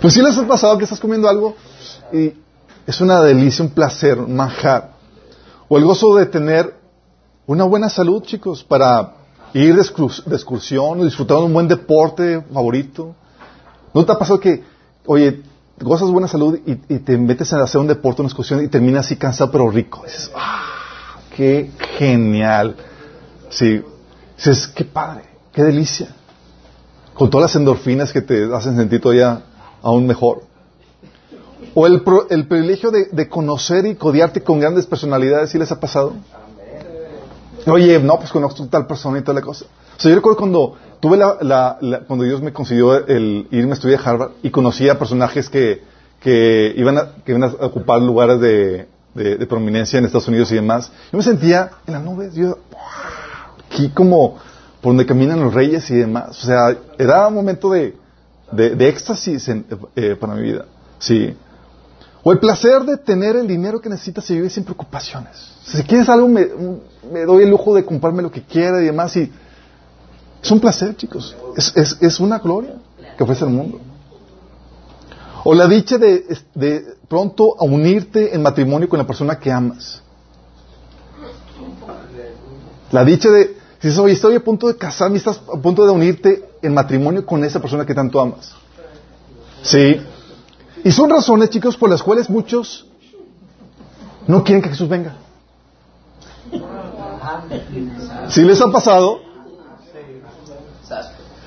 Pues si les ha pasado que estás comiendo algo y es una delicia, un placer, un manjar. O el gozo de tener una buena salud, chicos, para ir de, excursión o disfrutar de un buen deporte favorito. ¿No te ha pasado que, oye, gozas buena salud y, te metes a hacer un deporte, una excursión y terminas así cansado pero rico? dices, ¡ah! ¡Qué genial! Sí. Dices, ¡qué padre! ¡Qué delicia! Con todas las endorfinas que te hacen sentir todavía aún mejor. O el, el privilegio de, conocer y codiarte con grandes personalidades, ¿sí les ha pasado? Oye, no, pues conozco tal persona y tal cosa. O sea, yo recuerdo cuando tuve la, cuando Dios me consiguió el irme a estudiar a Harvard y conocí a personajes que, que, iban, a, que iban a ocupar lugares de, de, prominencia en Estados Unidos y demás, yo me sentía en las nubes, yo, aquí como por donde caminan los reyes y demás. O sea, era un momento de, de, éxtasis eh, para mi vida. Sí. O el placer de tener el dinero que necesitas y vivir sin preocupaciones. Si quieres algo, me, me doy el lujo de comprarme lo que quiera y demás y Es un placer, chicos. Es, es, es una gloria que ofrece el mundo. O la dicha de pronto a unirte en matrimonio con la persona que amas. La dicha de, si dices, estoy a punto de casarme, estás a punto de unirte en matrimonio con esa persona que tanto amas. Sí. Y son razones, chicos, por las cuales muchos no quieren que Jesús venga. ¿Sí les ha pasado?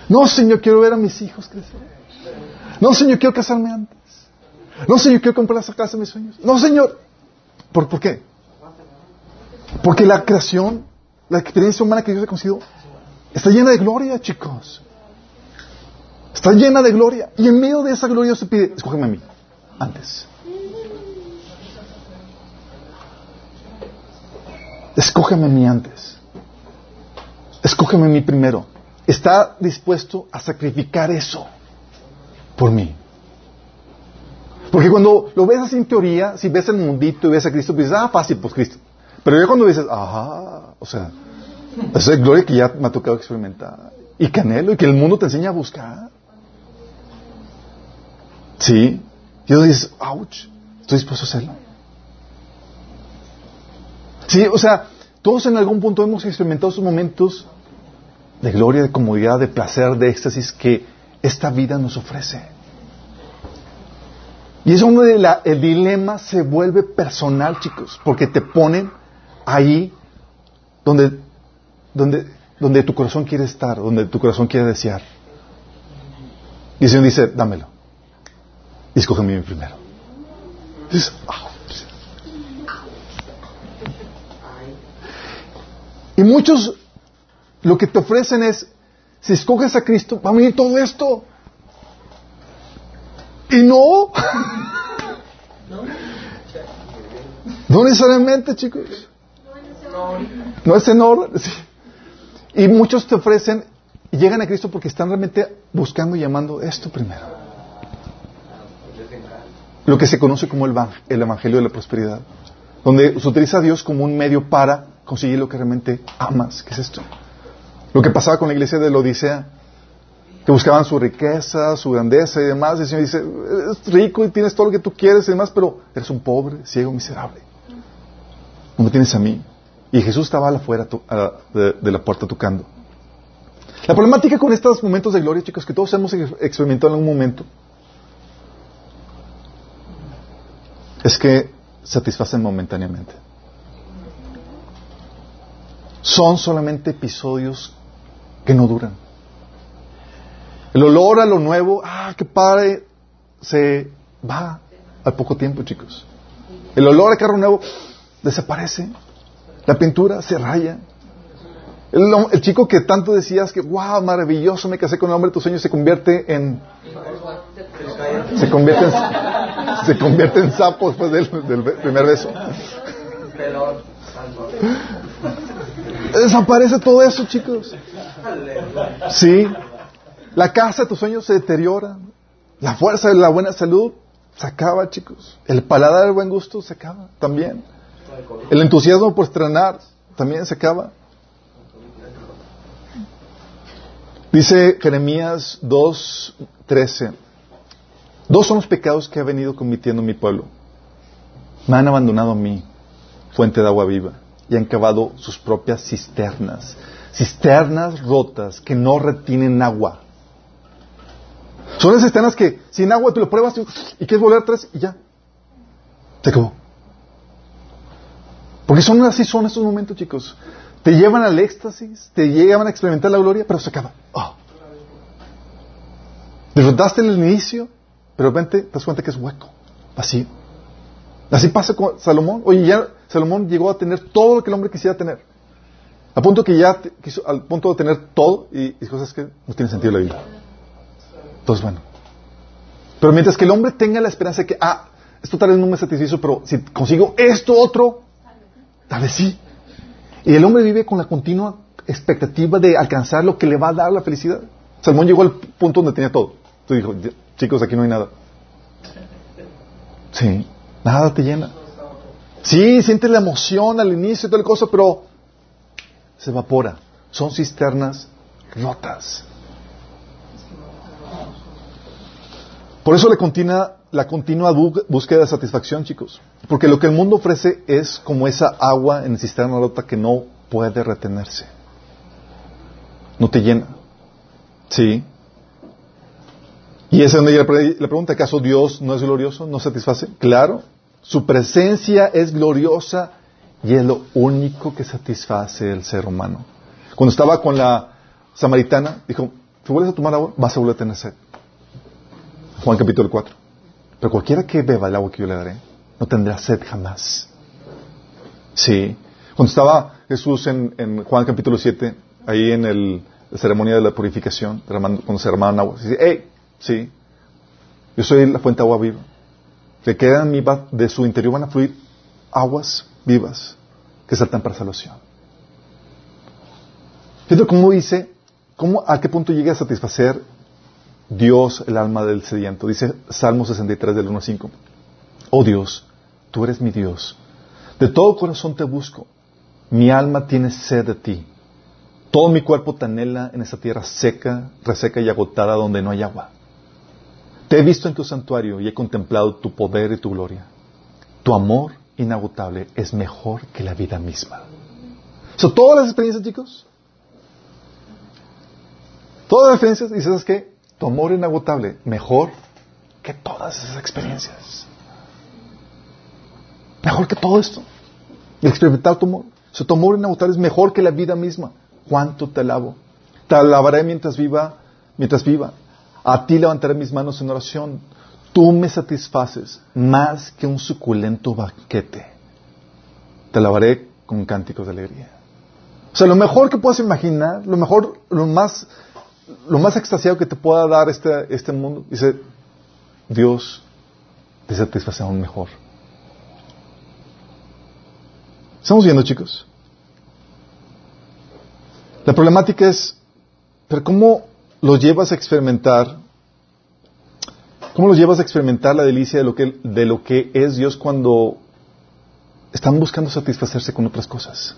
No, Señor, quiero ver a mis hijos crecer. No, Señor, quiero casarme antes. No, Señor, quiero comprar esa casa de mis sueños. No, Señor. ¿Por, ¿Por qué? Porque la creación, la experiencia humana que Dios ha concedido, está llena de gloria, chicos. Está llena de gloria. Y en medio de esa gloria se pide, escógeme a mí, antes. Escógeme a mí antes. Escógeme a mí primero. Está dispuesto a sacrificar eso por mí. Porque cuando lo ves así en teoría, si ves el mundito y ves a Cristo, pues dices, ah, fácil, pues Cristo. Pero ya cuando dices, ajá, o sea, esa es gloria que ya me ha tocado experimentar. Y que anhelo y que el mundo te enseña a buscar. Sí. Y tú dices, ouch, estoy dispuesto a hacerlo. Sí, o sea, todos en algún punto hemos experimentado esos momentos de gloria, de comodidad, de placer, de éxtasis que esta vida nos ofrece. Y es donde el dilema se vuelve personal, chicos, porque te ponen ahí donde, donde, donde tu corazón quiere estar, donde tu corazón quiere desear. Y el Señor dice, dámelo. Y escoge primero. Ah, Y muchos lo que te ofrecen es, si escoges a Cristo, va a venir todo esto. Y no. No necesariamente, chicos. No es en orden. Y muchos te ofrecen y llegan a Cristo porque están realmente buscando y llamando esto primero. Lo que se conoce como el, el Evangelio de la Prosperidad. Donde se utiliza a Dios como un medio para conseguir lo que realmente amas. ¿Qué es esto? Lo que pasaba con la iglesia de la Odisea, que buscaban su riqueza, su grandeza y demás. Y el Señor dice, eres rico y tienes todo lo que tú quieres y demás, pero eres un pobre, ciego, miserable. No me tienes a mí. Y Jesús estaba afuera de, la puerta tocando. La problemática con estos momentos de gloria, chicos, que todos hemos experimentado en algún momento, es que satisfacen momentáneamente son solamente episodios que no duran. El olor a lo nuevo, ah, qué padre, se va al poco tiempo, chicos. El olor a carro nuevo desaparece. La pintura se raya. El, chico que tanto decías que, wow, maravilloso, me casé con el hombre de tus sueños, se convierte en. Se convierte en, se convierte en sapo después del, del primer beso. Desaparece todo eso, chicos. Sí. La casa de tus sueños se deteriora. La fuerza de la buena salud se acaba, chicos. El paladar del buen gusto se acaba también. El entusiasmo por estrenar también se acaba. Dice Jeremías 2.13. Dos son los pecados que ha venido cometiendo mi pueblo. Me han abandonado a mí, fuente de agua viva y han cavado sus propias cisternas. Cisternas rotas que no retienen agua. Son las cisternas que sin agua tú lo pruebas y, quieres volver atrás y ya. Se acabó. Porque son así son estos momentos, chicos. Te llevan al éxtasis, te llevan a experimentar la gloria, pero se acaba. Oh. Disfrutaste el inicio, pero de repente te das cuenta que es hueco, vacío. Así pasa con Salomón. Oye, ya Salomón llegó a tener todo lo que el hombre quisiera tener. A punto que ya quiso, al punto de tener todo y, cosas que no tienen sentido la vida. Entonces, bueno. Pero mientras que el hombre tenga la esperanza de que, ah, esto tal vez no me satisfizo, pero si consigo esto otro, tal vez sí. Y el hombre vive con la continua expectativa de alcanzar lo que le va a dar la felicidad. Salomón llegó al punto donde tenía todo. Entonces dijo, chicos, aquí no hay nada. Sí, nada te llena. Sí, siente la emoción al inicio y toda la cosa, pero se evapora. Son cisternas rotas. Por eso continua, la continua búsqueda de satisfacción, chicos. Porque lo que el mundo ofrece es como esa agua en el cisterna rota que no puede retenerse. No te llena. ¿Sí? Y esa es donde le pregunta, ¿acaso Dios no es glorioso? ¿No satisface? Claro. Su presencia es gloriosa y es lo único que satisface el ser humano. Cuando estaba con la samaritana, dijo, si vuelves a tomar agua, vas a volver a tener sed. Juan capítulo 4. Pero cualquiera que beba el agua que yo le daré, no tendrá sed jamás. Sí. Cuando estaba Jesús en, Juan capítulo 7, ahí en el, la ceremonia de la purificación, cuando se derramaban agua, dice, hey, sí, yo soy la fuente de agua viva. Que quedan de su interior van a fluir aguas vivas que saltan para salvación. Fíjate cómo dice, cómo, a qué punto llega a satisfacer Dios el alma del sediento. Dice Salmo 63 del 1 al 5. Oh Dios, tú eres mi Dios. De todo corazón te busco. Mi alma tiene sed de ti. Todo mi cuerpo te anhela en esta tierra seca, reseca y agotada donde no hay agua. Te he visto en tu santuario y he contemplado tu poder y tu gloria. Tu amor inagotable es mejor que la vida misma. ¿Son todas las experiencias, chicos? Todas las experiencias, y sabes qué? Tu amor inagotable, mejor que todas esas experiencias. Mejor que todo esto. Experimentar tu amor. tu amor inagotable es mejor que la vida misma. ¿Cuánto te alabo? Te alabaré mientras viva, mientras viva. A ti levantaré mis manos en oración. Tú me satisfaces más que un suculento banquete. Te alabaré con cánticos de alegría. O sea, lo mejor que puedas imaginar, lo mejor, lo más lo más extasiado que te pueda dar este, este mundo, dice, Dios te satisface aún mejor. ¿Estamos viendo, chicos? La problemática es, pero ¿cómo lo llevas a experimentar? ¿Cómo lo llevas a experimentar la delicia de lo que, de lo que es Dios cuando están buscando satisfacerse con otras cosas?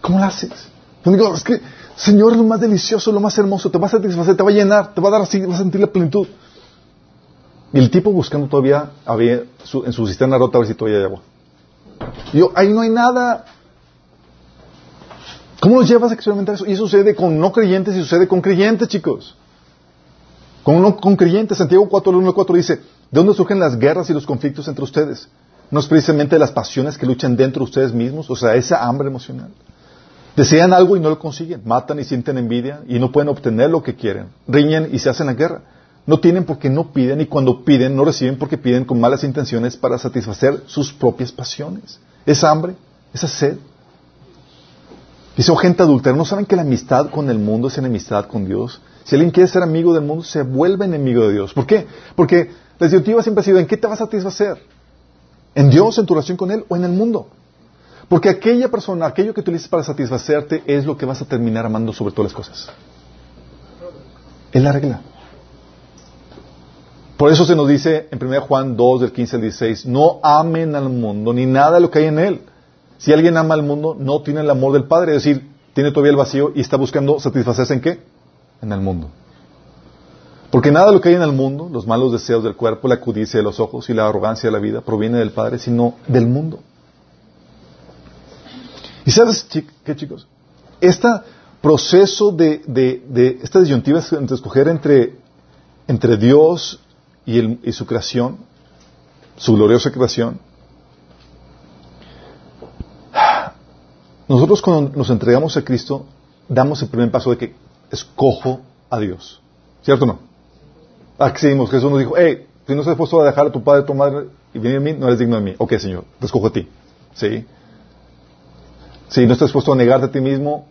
¿Cómo lo haces? digo, es que Señor lo más delicioso, lo más hermoso, te va a satisfacer, te va a llenar, te va a dar así, vas a sentir la plenitud. Y el tipo buscando todavía había en su cisterna rota a ver si todavía hay agua. Yo, ahí no hay nada. ¿Cómo los llevas a experimentar eso? Y eso sucede con no creyentes y sucede con creyentes, chicos. Con, no, con creyentes. Santiago 4, 1 4 dice, ¿de dónde surgen las guerras y los conflictos entre ustedes? ¿No es precisamente las pasiones que luchan dentro de ustedes mismos? O sea, esa hambre emocional. Desean algo y no lo consiguen. Matan y sienten envidia y no pueden obtener lo que quieren. Riñen y se hacen la guerra. No tienen porque no piden y cuando piden no reciben porque piden con malas intenciones para satisfacer sus propias pasiones. Esa hambre, esa sed. Dice, oh gente adultera, ¿no saben que la amistad con el mundo es enemistad con Dios? Si alguien quiere ser amigo del mundo, se vuelve enemigo de Dios. ¿Por qué? Porque la disyuntiva siempre ha sido, ¿en qué te vas a satisfacer? ¿En Dios, en tu relación con Él o en el mundo? Porque aquella persona, aquello que utilizas para satisfacerte es lo que vas a terminar amando sobre todas las cosas. Es la regla. Por eso se nos dice en 1 Juan 2, del 15 al 16, no amen al mundo ni nada de lo que hay en él. Si alguien ama al mundo, no tiene el amor del Padre, es decir, tiene todavía el vacío y está buscando satisfacerse en qué? En el mundo. Porque nada de lo que hay en el mundo, los malos deseos del cuerpo, la codicia de los ojos y la arrogancia de la vida, proviene del Padre, sino del mundo. Y sabes qué, chicos? Este proceso de, de, esta disyuntiva entre escoger entre, entre Dios y, su creación, su gloriosa creación, nosotros cuando nos entregamos a Cristo, damos el primer paso de que escojo a Dios. ¿Cierto o no? Aquí seguimos, Jesús nos dijo, hey, si no estás dispuesto a dejar a tu padre, a tu madre y venir a mí, no eres digno de mí. Ok, Señor, te escojo a ti. ¿Sí? Si no estás dispuesto a negarte a ti mismo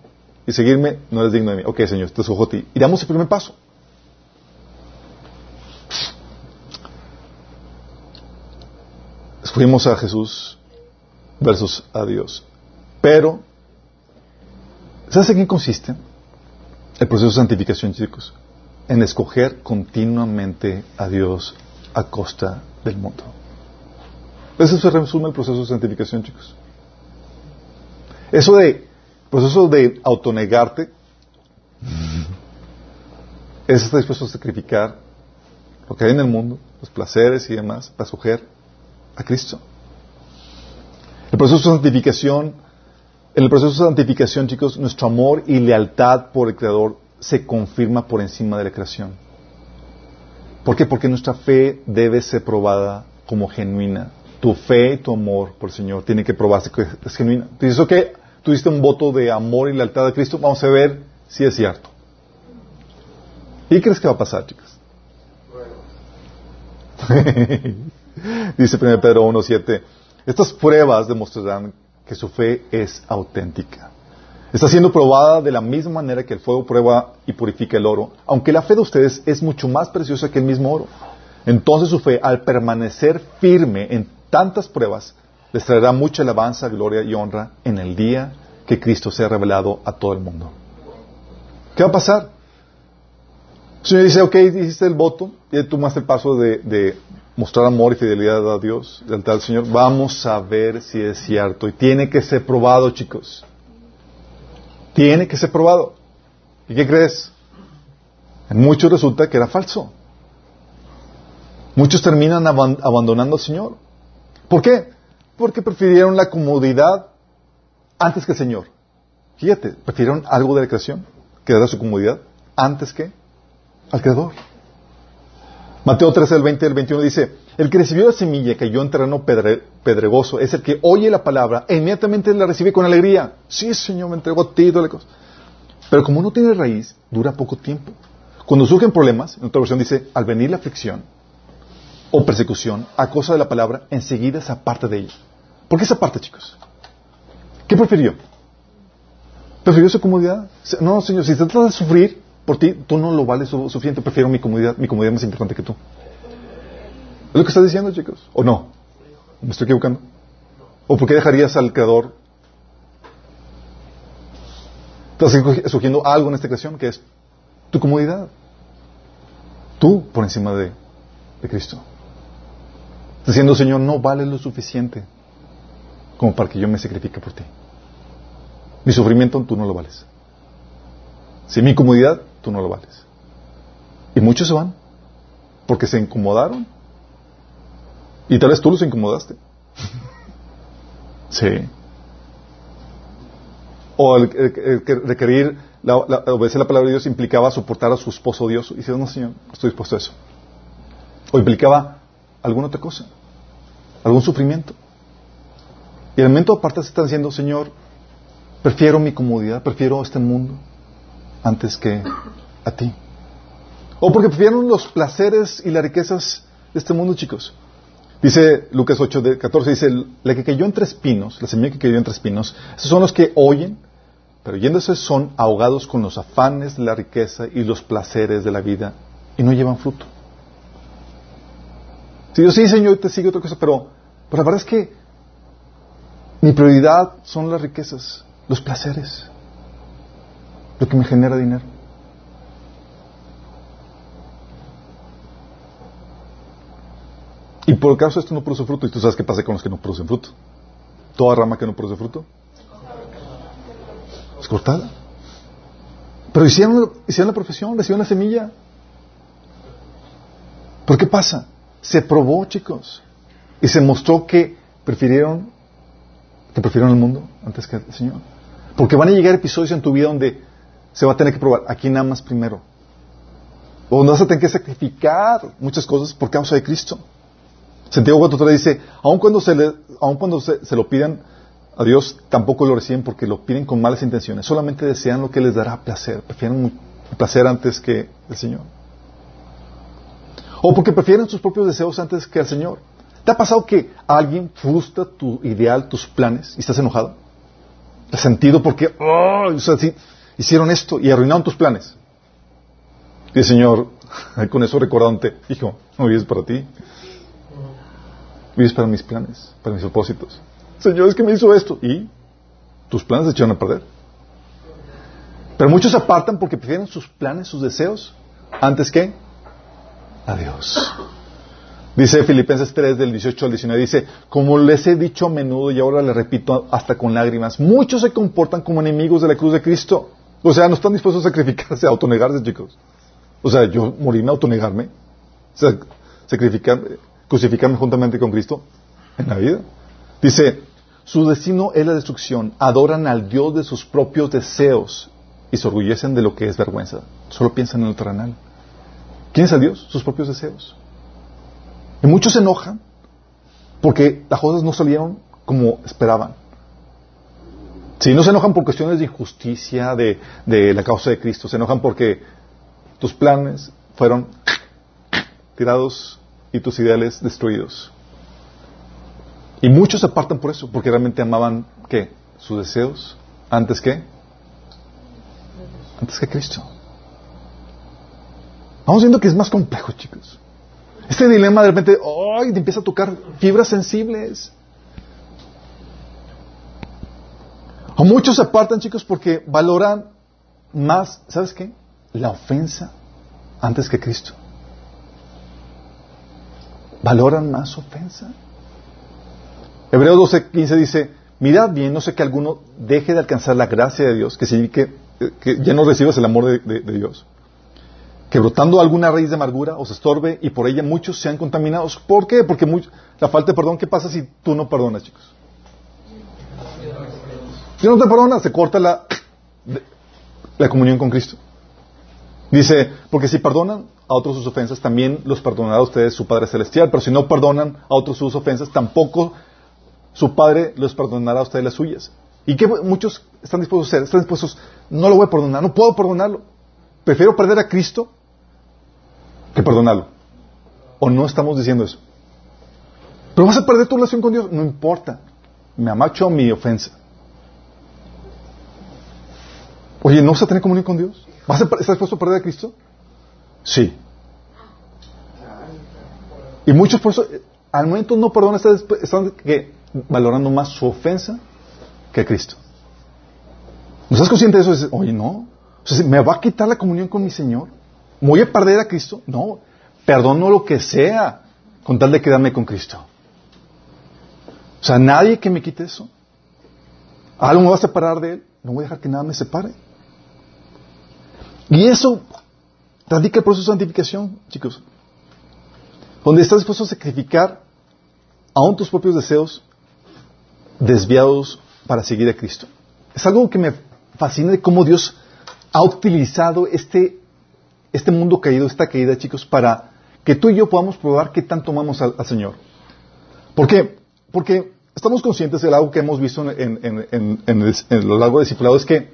y seguirme, no eres digno de mí. Ok, Señor, te escojo a ti. Y damos el primer paso. Escogimos a Jesús versus a Dios. Pero, ¿sabes en qué consiste el proceso de santificación, chicos? En escoger continuamente a Dios a costa del mundo. Eso se resume el proceso de santificación, chicos. Eso de proceso de autonegarte es estar dispuesto a sacrificar lo que hay en el mundo, los placeres y demás, para escoger a Cristo. El proceso de santificación, en el proceso de santificación, chicos, nuestro amor y lealtad por el Creador se confirma por encima de la creación. ¿Por qué? Porque nuestra fe debe ser probada como genuina. Tu fe y tu amor por el Señor tiene que probarse que es genuina. Dices, ok, tú diste un voto de amor y lealtad a Cristo, vamos a ver si es cierto. ¿Y crees que va a pasar, chicos? Dice 1 Pedro 1.7, estas pruebas demostrarán que su fe es auténtica. Está siendo probada de la misma manera que el fuego prueba y purifica el oro, aunque la fe de ustedes es mucho más preciosa que el mismo oro. Entonces su fe, al permanecer firme en tantas pruebas, les traerá mucha alabanza, gloria y honra en el día que Cristo sea revelado a todo el mundo. ¿Qué va a pasar? El Señor dice, ok, hiciste el voto, y tú tomaste el paso de, mostrar amor y fidelidad a Dios, lealtad al Señor. Vamos a ver si es cierto. Y tiene que ser probado, chicos. Tiene que ser probado. ¿Y qué crees? En muchos resulta que era falso. Muchos terminan abandonando al Señor. ¿Por qué? Porque prefirieron la comodidad antes que el Señor. Fíjate, prefirieron algo de la creación, que era su comodidad, antes que al Creador. Mateo 13, el 20 el 21 dice, el que recibió la semilla cayó en terreno pedregoso es el que oye la palabra e inmediatamente la recibe con alegría. Sí, Señor, me entregó a ti, toda cosa. Pero como no tiene raíz, dura poco tiempo. Cuando surgen problemas, en otra versión dice, al venir la aflicción o persecución a causa de la palabra, enseguida se aparta de ella. ¿Por qué esa parte, chicos? ¿Qué prefirió? ¿Prefirió su comodidad? No, Señor, si se trata de sufrir, por ti, tú no lo vales suficiente, prefiero mi comodidad, mi comodidad más importante que tú. ¿Es lo que estás diciendo, chicos? ¿O no? ¿Me estoy equivocando? ¿O por qué dejarías al Creador? Estás escogiendo algo en esta creación que es tu comodidad. Tú por encima de Cristo. Diciendo, Señor, no vale lo suficiente como para que yo me sacrifique por ti. Mi sufrimiento tú no lo vales. Si mi comodidad tú no lo vales. Y muchos se van porque se incomodaron. Y tal vez tú los incomodaste. sí. O el, requerir la, obedecer la palabra de Dios implicaba soportar a su esposo Dios. Y dice, no, Señor, estoy dispuesto a eso. O implicaba alguna otra cosa, algún sufrimiento. Y el momento aparte se están diciendo, Señor, prefiero mi comodidad, prefiero este mundo antes que a ti. O porque prefieren los placeres y las riquezas de este mundo, chicos. Dice Lucas 8, de 14, dice, la que cayó entre espinos, la semilla que cayó entre espinos, esos son los que oyen, pero yéndose son ahogados con los afanes de la riqueza y los placeres de la vida y no llevan fruto. Si yo sí, Señor, te sigo otra cosa, pero, pero la verdad es que mi prioridad son las riquezas, los placeres lo que me genera dinero. Y por caso esto no produce fruto, y tú sabes qué pasa con los que no producen fruto. Toda rama que no produce fruto es cortada. Pero hicieron, hicieron la profesión, recibieron la semilla. ¿Por qué pasa? Se probó, chicos. Y se mostró que prefirieron, que prefirieron el mundo antes que el Señor. Porque van a llegar episodios en tu vida donde se va a tener que probar. Aquí nada más primero. O no vas a tener que sacrificar muchas cosas por causa de Cristo. Santiago 4.3 dice, aun cuando, se, le, aun cuando se, lo piden a Dios, tampoco lo reciben porque lo piden con malas intenciones. Solamente desean lo que les dará placer. Prefieren placer antes que el Señor. O porque prefieren sus propios deseos antes que al Señor. ¿Te ha pasado que alguien frustra tu ideal, tus planes y estás enojado? ¿Has sentido porque, oh, o sea, hicieron esto y arruinaron tus planes. Y el Señor, con eso recordándote, hijo, no vives para ti. Vives para mis planes, para mis propósitos. Señor, es que me hizo esto. Y tus planes se echaron a perder. Pero muchos se apartan porque prefieren sus planes, sus deseos, antes que a Dios. Dice Filipenses 3 del 18 al 19, dice, como les he dicho a menudo y ahora les repito hasta con lágrimas, muchos se comportan como enemigos de la cruz de Cristo. O sea, no están dispuestos a sacrificarse, a autonegarse, chicos. O sea, yo morirme, autonegarme, sacrificarme, crucificarme juntamente con Cristo en la vida. Dice, su destino es la destrucción, adoran al Dios de sus propios deseos y se orgullecen de lo que es vergüenza. Solo piensan en lo terrenal. ¿Quién es el Dios? Sus propios deseos. Y muchos se enojan porque las cosas no salieron como esperaban. Si no se enojan por cuestiones de injusticia de, de la causa de Cristo, se enojan porque tus planes fueron tirados y tus ideales destruidos. Y muchos se apartan por eso, porque realmente amaban, ¿qué? Sus deseos antes que antes que Cristo. Vamos viendo que es más complejo, chicos. Este dilema de repente, ¡ay! te empieza a tocar fibras sensibles. O muchos se apartan, chicos, porque valoran más, ¿sabes qué? La ofensa antes que Cristo. Valoran más ofensa. Hebreos 12:15 dice, mirad bien, no sé que alguno deje de alcanzar la gracia de Dios, que significa que, ya no recibas el amor de Dios que brotando alguna raíz de amargura os estorbe y por ella muchos sean contaminados. ¿Por qué? Porque la falta de perdón, ¿qué pasa si tú no perdonas, chicos? Si no te perdonas, se corta la, la comunión con Cristo. Dice, porque si perdonan a otros sus ofensas, también los perdonará a ustedes su Padre Celestial. Pero si no perdonan a otros sus ofensas, tampoco su Padre los perdonará a ustedes las suyas. ¿Y qué muchos están dispuestos a hacer? Están dispuestos, no lo voy a perdonar, no puedo perdonarlo. Prefiero perder a Cristo que perdonarlo. ¿O no estamos diciendo eso? Pero vas a perder tu relación con Dios. No importa. Me amacho mi ofensa. Oye, ¿no vas a tener comunión con Dios? ¿Vas a, ¿Estás dispuesto a perder a Cristo? Sí. Y muchos por eso, al momento no perdonan, están, que, valorando más su ofensa que a Cristo. ¿No estás consciente de eso? Oye, no. ¿Me va a quitar la comunión con mi Señor? ¿Voy a perder a Cristo? No, perdono lo que sea con tal de quedarme con Cristo. O sea, nadie que me quite eso. Algo me va a separar de Él. No voy a dejar que nada me separe. Y eso radica el proceso de santificación, chicos. Donde estás dispuesto a sacrificar aún tus propios deseos desviados para seguir a Cristo. Es algo que me fascina de cómo Dios ha utilizado este este mundo caído, esta caída, chicos, para que tú y yo podamos probar qué tanto amamos al, Señor. ¿Por qué? Porque estamos conscientes de algo que hemos visto en, en, lo largo de discipulado, es que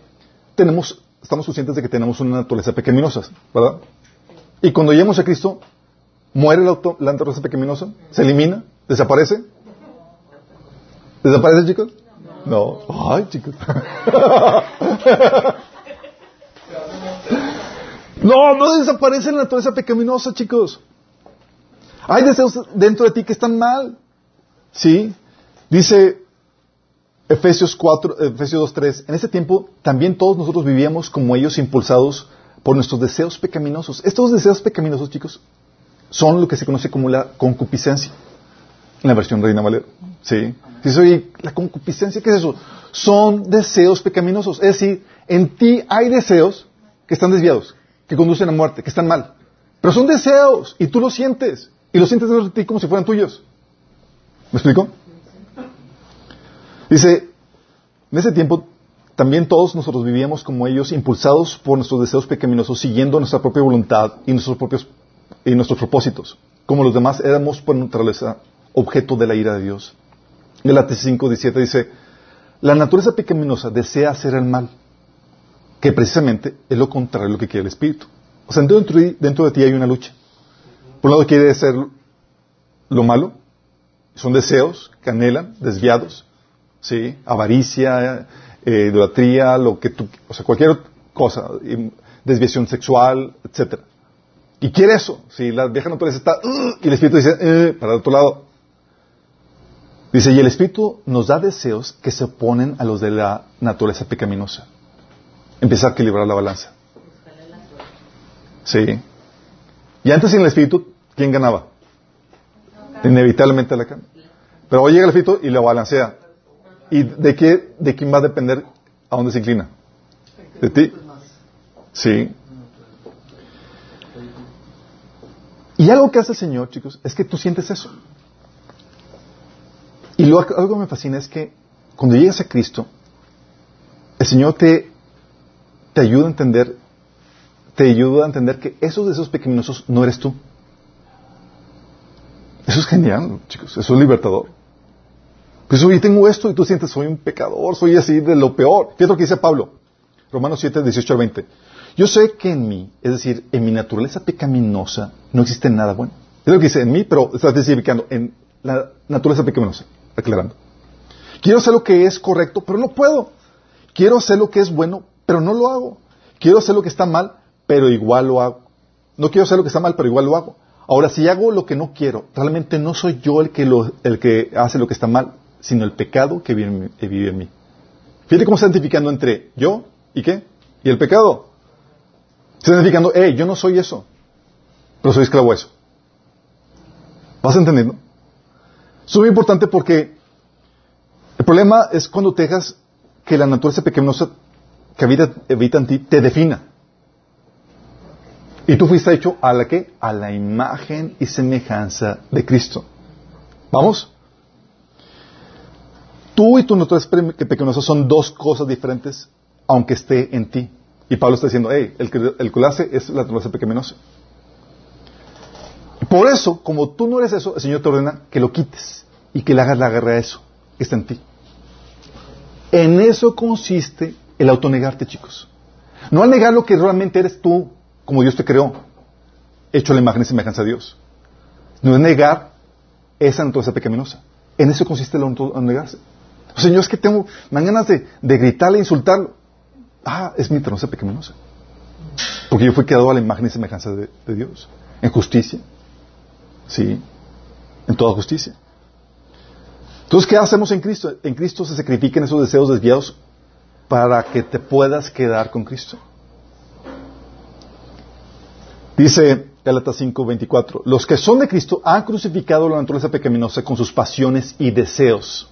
tenemos, estamos conscientes de que tenemos una naturaleza pecaminosa, ¿verdad? Y cuando llegamos a Cristo, muere la, la naturaleza pecaminosa, se elimina, desaparece. ¿Desaparece, chicos? No. Ay, chicos. No, no desaparece la naturaleza pecaminosa, chicos. Hay deseos dentro de ti que están mal. ¿Sí? Dice Efesios 4, Efesios 2.3, en ese tiempo también todos nosotros vivíamos como ellos impulsados por nuestros deseos pecaminosos. Estos deseos pecaminosos, chicos, son lo que se conoce como la concupiscencia. En la versión Reina Valera. ¿Sí? Dice, oye, la concupiscencia, ¿qué es eso? Son deseos pecaminosos. Es decir, en ti hay deseos que están desviados que conducen a muerte, que están mal. Pero son deseos y tú los sientes. Y los sientes dentro de ti como si fueran tuyos. ¿Me explico? Dice, en ese tiempo también todos nosotros vivíamos como ellos, impulsados por nuestros deseos pecaminosos, siguiendo nuestra propia voluntad y nuestros propios y nuestros propósitos. Como los demás éramos por naturaleza objeto de la ira de Dios. Galatas 5, 17 dice, la naturaleza pecaminosa desea hacer el mal, que precisamente es lo contrario de lo que quiere el Espíritu. O sea, dentro de, ti hay una lucha. Por un lado quiere ser lo malo, son deseos que anhelan, desviados, ¿sí? avaricia, eh, idolatría, lo que tú, o sea, cualquier cosa, desviación sexual, etcétera. Y quiere eso, si la vieja naturaleza está, y el Espíritu dice, eh", para el otro lado. Dice, y el Espíritu nos da deseos que se oponen a los de la naturaleza pecaminosa empieza a equilibrar la balanza. Sí. Y antes en el espíritu, ¿quién ganaba? Inevitablemente la carne. Pero hoy llega el espíritu y lo balancea. ¿Y de qué, de quién va a depender a dónde se inclina? ¿De ti? Sí. Y algo que hace el Señor, chicos, es que tú sientes eso. Y lo, algo que me fascina es que cuando llegas a Cristo, el Señor te, te ayuda a entender, te ayuda a entender que esos deseos pequeñosos no eres tú. Eso es genial, chicos, eso es libertador. Pues oye, tengo esto y tú sientes, soy un pecador, soy así de lo peor. Fíjate lo que dice Pablo, Romanos 7, 18 al 20. Yo sé que en mí, es decir, en mi naturaleza pecaminosa, no existe nada bueno. Es lo que dice en mí, pero está especificando en la naturaleza pecaminosa, aclarando. Quiero hacer lo que es correcto, pero no puedo. Quiero hacer lo que es bueno, pero no lo hago. Quiero hacer lo que está mal, pero igual lo hago. No quiero hacer lo que está mal, pero igual lo hago. Ahora, si hago lo que no quiero, realmente no soy yo el que, el que hace lo que está mal, sino el pecado que vive, en mí. Fíjate cómo está identificando entre yo y qué? Y el pecado. Está identificando, hey, yo no soy eso, pero soy esclavo a eso. ¿Vas entendiendo? Es muy importante porque el problema es cuando te dejas que la naturaleza pequeñosa que habita, en ti te defina. Y tú fuiste hecho a la que? A la imagen y semejanza de Cristo. ¿Vamos? Tú y tu naturaleza pequeñosa son dos cosas diferentes, aunque esté en ti. Y Pablo está diciendo, hey, el que, es la naturaleza pequeñosa. Por eso, como tú no eres eso, el Señor te ordena que lo quites y que le hagas la guerra a eso que está en ti. En eso consiste el autonegarte, chicos. No al negar lo que realmente eres tú, como Dios te creó, hecho la imagen y semejanza de Dios. No es negar esa naturaleza pecaminosa. En eso consiste el autonegarse. Señor, es que tengo ganas de, de gritarle insultarlo. Ah, es mi naturaleza pecaminosa. Porque yo fui creado a la imagen y semejanza de, de Dios. En justicia. Sí. En toda justicia. Entonces, ¿qué hacemos en Cristo? En Cristo se sacrifican esos deseos desviados para que te puedas quedar con Cristo. Dice Gálatas 5:24, los que son de Cristo han crucificado la naturaleza pecaminosa con sus pasiones y deseos.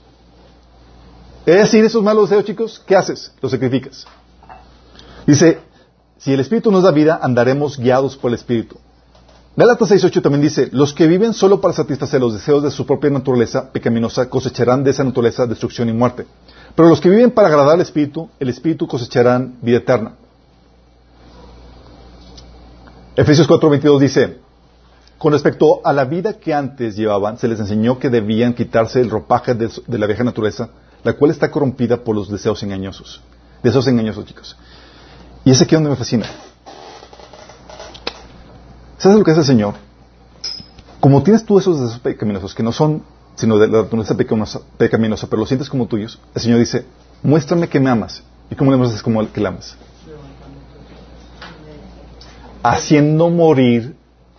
Es decir, esos malos deseos, chicos, ¿qué haces? Los sacrificas. Dice, si el Espíritu nos da vida, andaremos guiados por el Espíritu. Gálatas 6.8 también dice, los que viven solo para satisfacer los deseos de su propia naturaleza pecaminosa cosecharán de esa naturaleza destrucción y muerte. Pero los que viven para agradar al Espíritu, el Espíritu cosecharán vida eterna. Efesios 4.22 dice, con respecto a la vida que antes llevaban, se les enseñó que debían quitarse el ropaje de, de la vieja naturaleza, la cual está corrompida por los deseos engañosos. Deseos engañosos, chicos. Y es aquí donde me fascina. ¿Sabes lo que hace el Señor? Como tienes tú esos deseos pecaminosos, que no son sino de la naturaleza pecaminosa, pero lo sientes como tuyos, el Señor dice, muéstrame que me amas. ¿Y cómo le muestras como que le amas? Haciendo morir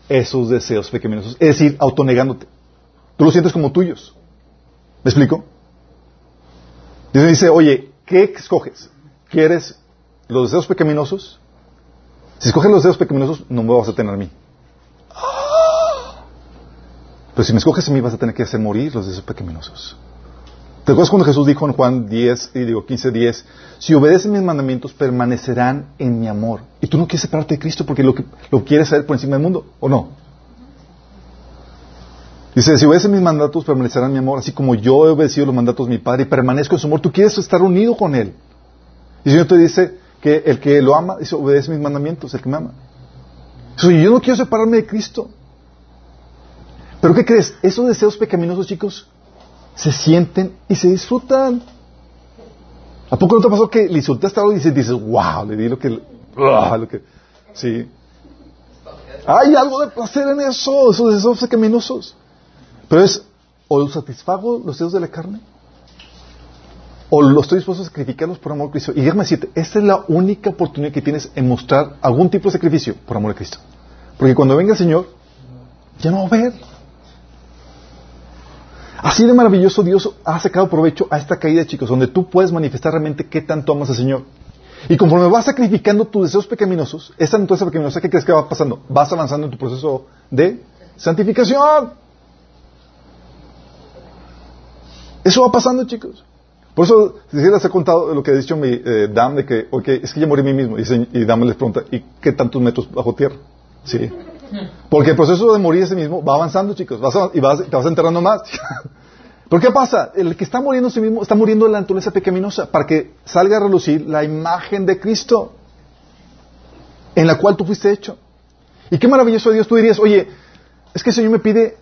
esos deseos pecaminosos, es decir, autonegándote. Tú los sientes como tuyos. ¿Me explico? Dios dice, oye, ¿qué escoges? ¿Quieres los deseos pecaminosos? Si escoges los deseos pecaminosos, no me vas a tener a mí. Pero si me escoges a mí vas a tener que hacer morir los deseos pecaminosos. ¿Te acuerdas cuando Jesús dijo en Juan 10, y digo 15, 10, si obedecen mis mandamientos permanecerán en mi amor? Y tú no quieres separarte de Cristo porque lo, lo quieres saber por encima del mundo, ¿o no? Dice, si obedecen mis mandatos permanecerán en mi amor, así como yo he obedecido los mandatos de mi Padre y permanezco en su amor. Tú quieres estar unido con Él. Y el Señor te dice que el que lo ama, dice, obedece mis mandamientos, el que me ama. yo no quiero separarme de Cristo. Pero ¿qué crees? Esos deseos pecaminosos, chicos, se sienten y se disfrutan. ¿A poco no te pasó que le insultaste algo y dices, wow, le di lo que, ah, lo que, sí. Hay algo de placer en eso, esos deseos pecaminosos. Pero es, o satisfago los deseos de la carne, o lo estoy dispuesto a sacrificarlos por amor a Cristo. Y déjame decirte, esta es la única oportunidad que tienes en mostrar algún tipo de sacrificio por amor a Cristo. Porque cuando venga el Señor, ya no va a ver. Así de maravilloso Dios ha sacado provecho a esta caída, chicos, donde tú puedes manifestar realmente qué tanto amas al Señor. Y conforme vas sacrificando tus deseos pecaminosos, esa naturaleza pecaminosa, ¿qué crees que va pasando? Vas avanzando en tu proceso de santificación. Eso va pasando, chicos. Por eso, si les he contado lo que ha dicho mi eh, Dam, de que, ok, es que ya morí a mí mismo. Y, se- y Dam les pregunta, ¿y qué tantos metros bajo tierra? Sí. Porque el proceso de morir sí mismo va avanzando, chicos. Vas y vas, te vas enterrando más. ¿Pero qué pasa? El que está muriendo a sí mismo está muriendo de la naturaleza pecaminosa para que salga a relucir la imagen de Cristo en la cual tú fuiste hecho. Y qué maravilloso de Dios. Tú dirías, oye, es que el Señor me pide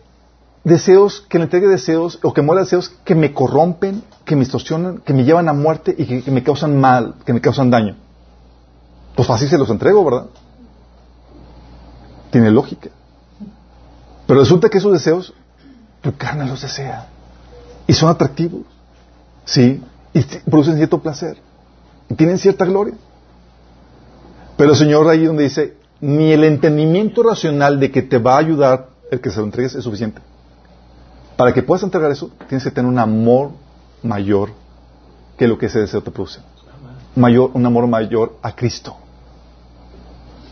deseos, que le entregue deseos o que muera deseos que me corrompen, que me distorsionan, que me llevan a muerte y que, que me causan mal, que me causan daño. Pues fácil se los entrego, ¿verdad? Tiene lógica. Pero resulta que esos deseos, tu carne los desea. Y son atractivos. Sí. Y producen cierto placer. Y tienen cierta gloria. Pero el Señor ahí donde dice, ni el entendimiento racional de que te va a ayudar el que se lo entregues es suficiente. Para que puedas entregar eso, tienes que tener un amor mayor que lo que ese deseo te produce. Mayor, un amor mayor a Cristo.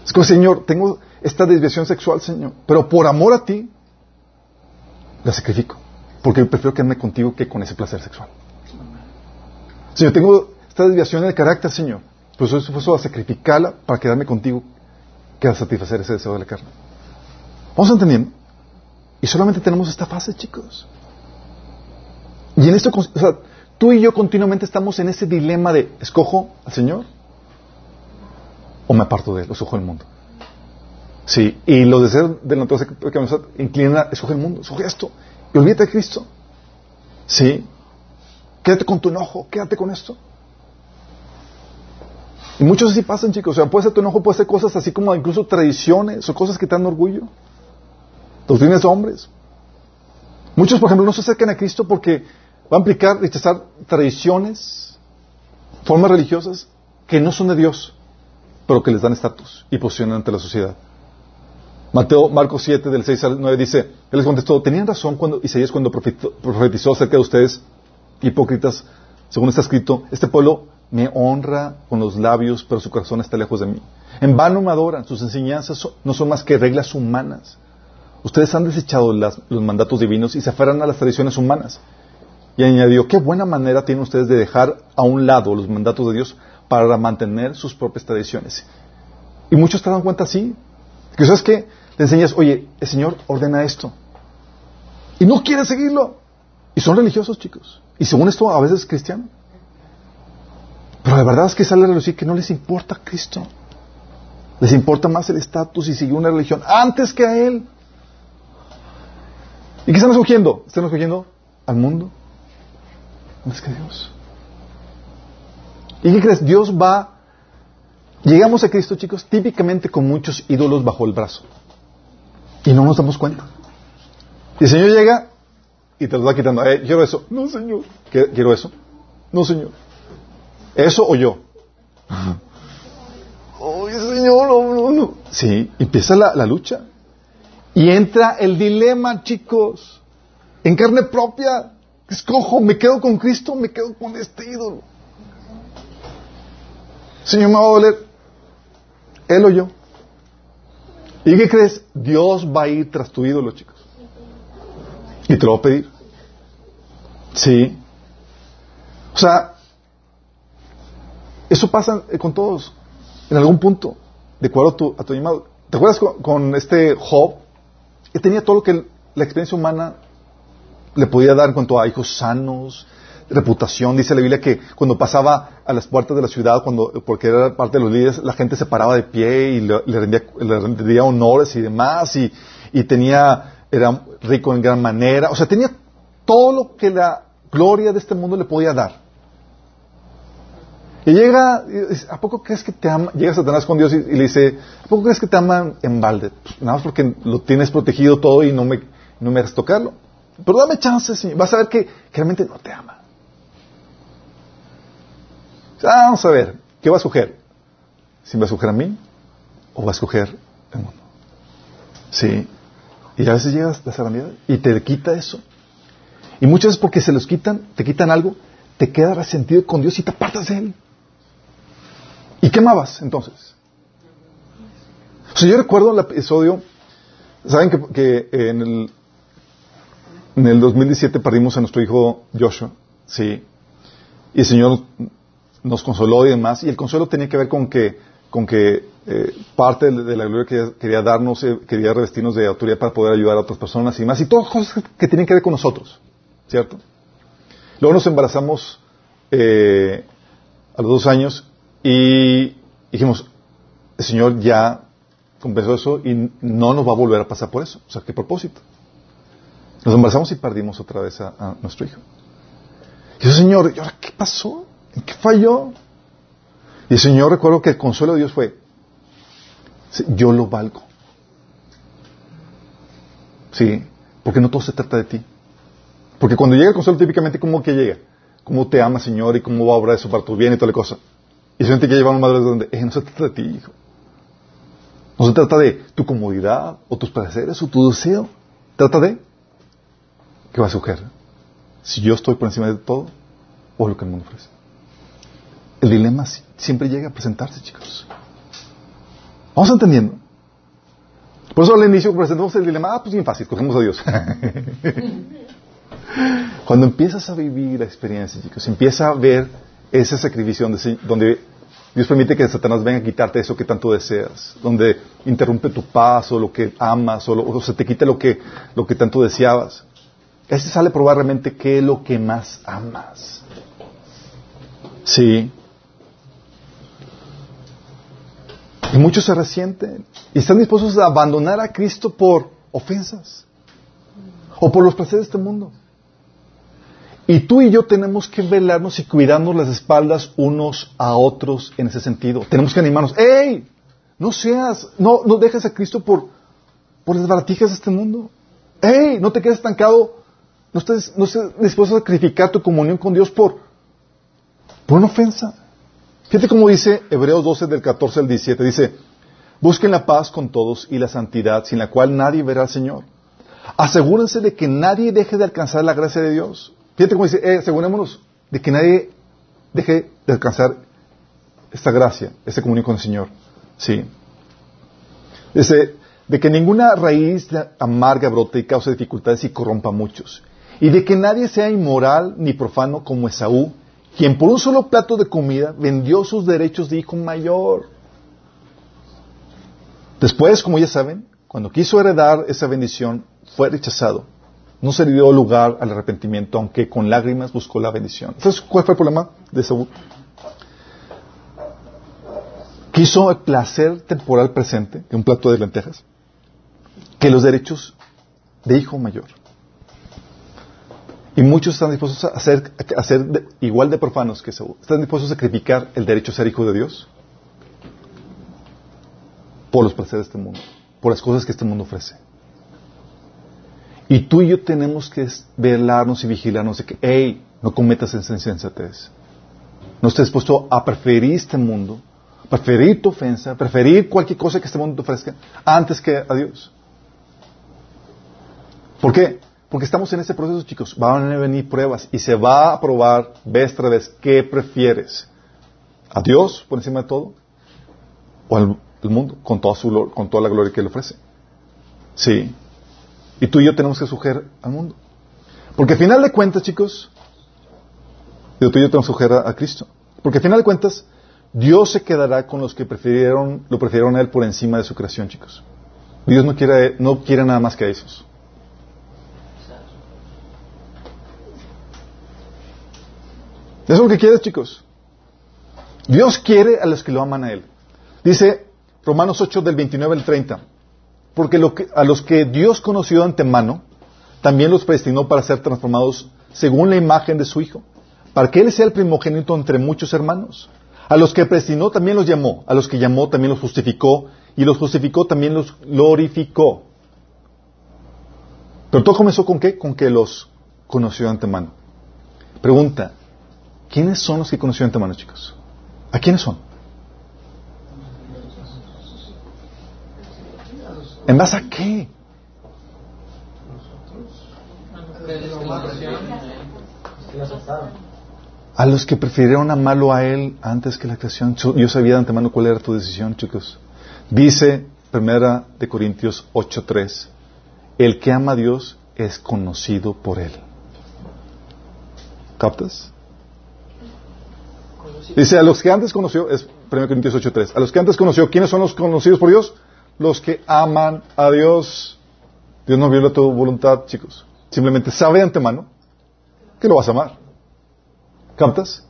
Es como, Señor, tengo esta desviación sexual, Señor, pero por amor a ti, la sacrifico. Porque prefiero quedarme contigo que con ese placer sexual. Señor, tengo esta desviación en el carácter, Señor. Pues eso fue a sacrificarla para quedarme contigo que a satisfacer ese deseo de la carne. ¿Vamos entendiendo? Y solamente tenemos esta fase, chicos. Y en esto, o sea, tú y yo continuamente estamos en ese dilema de, ¿escojo al Señor? ¿O me aparto de él? ¿O escojo el mundo? Sí, y los deseos de la naturaleza que nos inclinan a escoger el mundo, escoge esto. Y olvídate de Cristo. Sí. Quédate con tu enojo, quédate con esto. Y muchos así pasan, chicos. O sea, puede ser tu enojo, puede ser cosas así como incluso tradiciones o cosas que te dan orgullo. Doctrinas de hombres. Muchos, por ejemplo, no se acercan a Cristo porque van a implicar rechazar tradiciones, formas religiosas que no son de Dios, pero que les dan estatus y posición ante la sociedad. Mateo, Marcos 7, del 6 al 9 dice, Él les contestó, tenían razón cuando Isaías cuando profetizó, acerca de ustedes, hipócritas, según está escrito, este pueblo me honra con los labios, pero su corazón está lejos de mí. En vano me adoran, sus enseñanzas no son más que reglas humanas. Ustedes han desechado los mandatos divinos y se aferran a las tradiciones humanas. Y añadió, qué buena manera tienen ustedes de dejar a un lado los mandatos de Dios para mantener sus propias tradiciones. Y muchos te dan cuenta así. Que sabes que le enseñas, oye, el Señor ordena esto. Y no quieren seguirlo. Y son religiosos, chicos. Y según esto, a veces cristianos. Pero la verdad es que sale a relucir que no les importa Cristo. Les importa más el estatus y seguir una religión antes que a Él. ¿Y qué están escogiendo? ¿Están escogiendo al mundo? Antes que Dios. ¿Y qué crees? Dios va... Llegamos a Cristo, chicos, típicamente con muchos ídolos bajo el brazo. Y no nos damos cuenta. Y el Señor llega y te los va quitando. Eh, quiero eso. No, Señor. ¿Qué- Quiero eso. No, Señor. ¿Eso o yo? Ay, Señor, no, no, no. Sí, empieza la, la lucha. Y entra el dilema, chicos. En carne propia. Escojo, me quedo con Cristo, me quedo con este ídolo. Señor, me va a doler. Él o yo. ¿Y qué crees? Dios va a ir tras tu ídolo, chicos. Y te lo va a pedir. Sí. O sea, eso pasa eh, con todos. En algún punto, de acuerdo a tu, a tu llamado. ¿Te acuerdas con, con este Job? Que tenía todo lo que la experiencia humana le podía dar en cuanto a hijos sanos, reputación. Dice la Biblia que cuando pasaba a las puertas de la ciudad, cuando, porque era parte de los líderes, la gente se paraba de pie y le, rendía, le rendía honores y demás, y, y tenía, era rico en gran manera. O sea, tenía todo lo que la gloria de este mundo le podía dar. Y llega, ¿a poco crees que te ama? Llega Satanás con Dios y, le dice, ¿a poco crees que te ama en balde? Pues, nada más porque lo tienes protegido todo y no me, no me dejas tocarlo. Pero dame chance. Vas a ver que, que realmente no te ama. Ah, vamos a ver, ¿qué va a escoger? ¿Si va a escoger a mí o va a escoger el mundo? Sí. Y a veces llegas la zarandeada y te quita eso. Y muchas veces porque se los quitan, te quitan algo, te quedas resentido con Dios y te apartas de Él. ¿Y qué amabas entonces? O yo recuerdo el episodio, saben que, que en el En el 2017 perdimos a nuestro hijo Joshua, sí. Y el Señor nos consoló y demás. Y el consuelo tenía que ver con que, con que eh, parte de, la gloria que quería darnos, eh, quería revestirnos de autoridad para poder ayudar a otras personas y más. Y todas cosas que, tienen que ver con nosotros, ¿cierto? Luego nos embarazamos eh, a los dos años y dijimos, el Señor ya compensó eso y no nos va a volver a pasar por eso. O sea, ¿qué propósito? Nos embarazamos y perdimos otra vez a, a nuestro hijo. Y yo, Señor, ¿y ahora qué pasó? ¿En qué falló? Y el Señor, recuerdo que el consuelo de Dios fue, yo lo valgo. Sí, porque no todo se trata de ti. Porque cuando llega el consuelo, típicamente, ¿cómo que llega? ¿Cómo te ama, Señor? ¿Y cómo va a obrar eso para tu bien y toda la cosa? Y gente que lleva a madre donde, eh, no se trata de ti, hijo. No se trata de tu comodidad, o tus placeres, o tu deseo. Trata de, ¿qué va a sugerir? Si yo estoy por encima de todo, o lo que el mundo ofrece. El dilema siempre llega a presentarse, chicos. ¿Vamos entendiendo? Por eso al inicio presentamos el dilema, ah, pues bien fácil, cogemos a Dios. Cuando empiezas a vivir la experiencia, chicos, empieza a ver ese sacrificio donde, Dios permite que Satanás venga a quitarte eso que tanto deseas, donde interrumpe tu paz o lo que amas o, o se te quita lo que, lo que tanto deseabas. Ese sale probablemente qué es lo que más amas. Sí. Y muchos se resienten y están dispuestos a abandonar a Cristo por ofensas o por los placeres de este mundo. Y tú y yo tenemos que velarnos y cuidarnos las espaldas unos a otros en ese sentido. Tenemos que animarnos. ¡Ey! No seas, no, no dejes a Cristo por, por las baratijas de este mundo. ¡Ey! No te quedes estancado. No estés, no estés dispuesto a sacrificar tu comunión con Dios por, por una ofensa. Fíjate cómo dice Hebreos 12 del 14 al 17. Dice, busquen la paz con todos y la santidad sin la cual nadie verá al Señor. Asegúrense de que nadie deje de alcanzar la gracia de Dios. Fíjate cómo dice, eh, de que nadie deje de alcanzar esta gracia, esta comunión con el Señor. Sí. Dice, de que ninguna raíz amarga brote y cause dificultades y corrompa a muchos. Y de que nadie sea inmoral ni profano como Esaú, quien por un solo plato de comida vendió sus derechos de hijo mayor. Después, como ya saben, cuando quiso heredar esa bendición, fue rechazado. No se le dio lugar al arrepentimiento, aunque con lágrimas buscó la bendición. ¿Sabes cuál fue el problema de Saúl? Quiso el placer temporal presente, un plato de lentejas, que los derechos de hijo mayor. Y muchos están dispuestos a ser, igual de profanos que Saúl. Están dispuestos a sacrificar el derecho a ser hijo de Dios por los placeres de este mundo, por las cosas que este mundo ofrece. Y tú y yo tenemos que velarnos y vigilarnos de que, hey, no cometas esa insensatez. No estés dispuesto a preferir este mundo, preferir tu ofensa, preferir cualquier cosa que este mundo te ofrezca, antes que a Dios. ¿Por qué? Porque estamos en ese proceso, chicos. Van a venir pruebas y se va a probar vez tras vez qué prefieres. ¿A Dios por encima de todo? ¿O al, mundo con toda, su, con toda la gloria que Él ofrece? Sí. Y tú y yo tenemos que sujetar al mundo. Porque al final de cuentas, chicos, tú y yo tenemos que sujetar a Cristo. Porque al final de cuentas, Dios se quedará con los que prefirieron, lo prefirieron a Él por encima de su creación, chicos. Dios no quiere, no quiere nada más que a esos. Eso es lo que quiere, chicos. Dios quiere a los que lo aman a Él. Dice Romanos 8 del 29 al 30. Porque a los que Dios conoció de antemano, también los predestinó para ser transformados según la imagen de su Hijo, para que Él sea el primogénito entre muchos hermanos. A los que predestinó también los llamó, a los que llamó también los justificó, y los justificó también los glorificó. Pero todo comenzó con qué? Con que los conoció de antemano. Pregunta, ¿quiénes son los que conoció de antemano, chicos? ¿A quiénes son? ¿En base a qué? A los que prefirieron amarlo a Él antes que la creación. Yo sabía de antemano cuál era tu decisión, chicos. Dice Primera de Corintios 8.3, el que ama a Dios es conocido por Él. ¿Captas? Dice, a los que antes conoció, es 1 Corintios 8.3, a los que antes conoció, ¿quiénes son los conocidos por Dios? Los que aman a Dios. Dios no viola tu voluntad, chicos. Simplemente sabe de antemano que lo vas a amar. ¿Captas?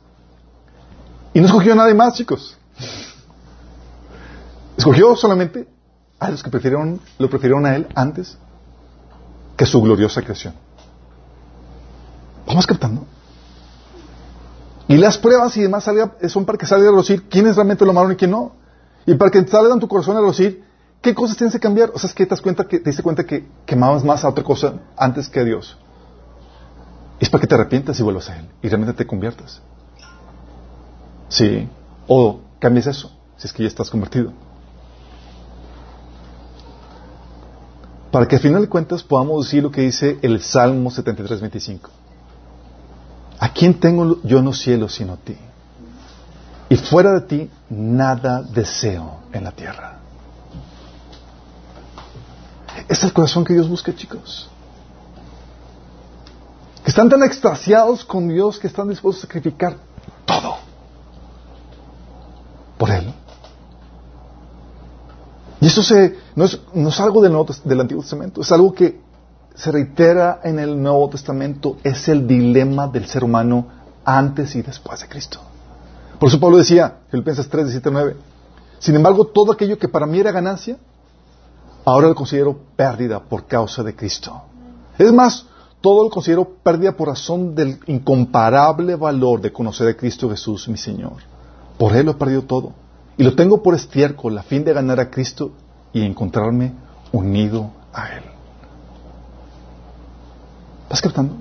Y no escogió a nadie más, chicos. Escogió solamente a los que prefirieron, lo prefirieron a Él antes que su gloriosa creación. ¿Vamos captando? Y las pruebas y demás son para que salga a relucir quiénes realmente lo amaron y quién no. Y para que salga en tu corazón a relucir qué cosas tienes que cambiar. O sea, es que te das cuenta que te diste cuenta que, quemabas más a otra cosa antes que a Dios. Es para que te arrepientas y vuelvas a Él y realmente te conviertas. Sí. O cambies eso, si es que ya estás convertido. Para que al final de cuentas podamos decir lo que dice el Salmo 73, 25. ¿A quién tengo yo en los cielos sino ti? Y fuera de ti nada deseo en la tierra. Es el corazón que Dios busca, chicos. Que están tan extasiados con Dios que están dispuestos a sacrificar todo por Él. Y eso se, no, es, no es algo del Antiguo Testamento, es algo que se reitera en el Nuevo Testamento, es el dilema del ser humano antes y después de Cristo. Por eso Pablo decía, Filipenses 3, 17, 9, sin embargo, todo aquello que para mí era ganancia, ahora lo considero pérdida por causa de Cristo. Es más, todo lo considero pérdida por razón del incomparable valor de conocer a Cristo Jesús, mi Señor. Por Él lo he perdido todo. Y lo tengo por estiércol a fin de ganar a Cristo y encontrarme unido a Él. ¿Vas captando?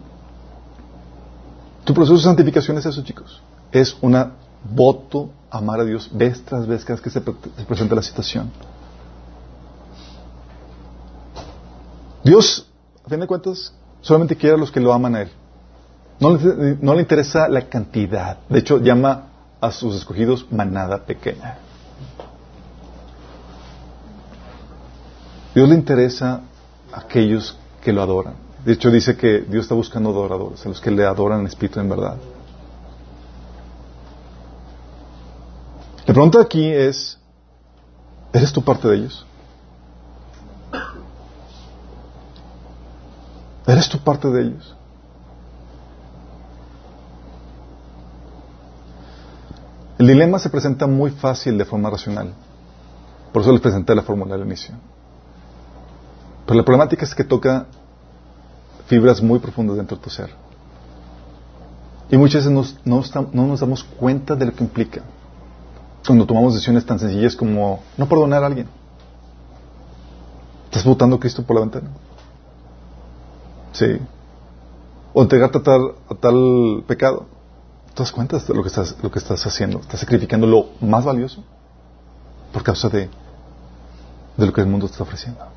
Tu proceso de santificación es eso, chicos. Es una voto amar a Dios vez tras vez cada vez que se, presenta la situación. Dios, a fin de cuentas, solamente quiere a los que lo aman a Él. No le, no le interesa la cantidad. De hecho, llama a sus escogidos manada pequeña. Dios le interesa a aquellos que lo adoran. De hecho, dice que Dios está buscando adoradores, a los que le adoran en espíritu en verdad. La pregunta aquí es, ¿eres tú parte de ellos? ¿Eres tú parte de ellos? El dilema se presenta muy fácil de forma racional. Por eso les presenté la fórmula al inicio. Pero la problemática es que toca fibras muy profundas dentro de tu ser. Y muchas veces no, nos damos cuenta de lo que implica cuando tomamos decisiones tan sencillas como no perdonar a alguien. ¿Estás votando a Cristo por la ventana? Sí. O entregarte a tal, a tal pecado. ¿Te das cuenta de lo que, estás, lo que estás haciendo? Estás sacrificando lo más valioso por causa de, de lo que el mundo te está ofreciendo.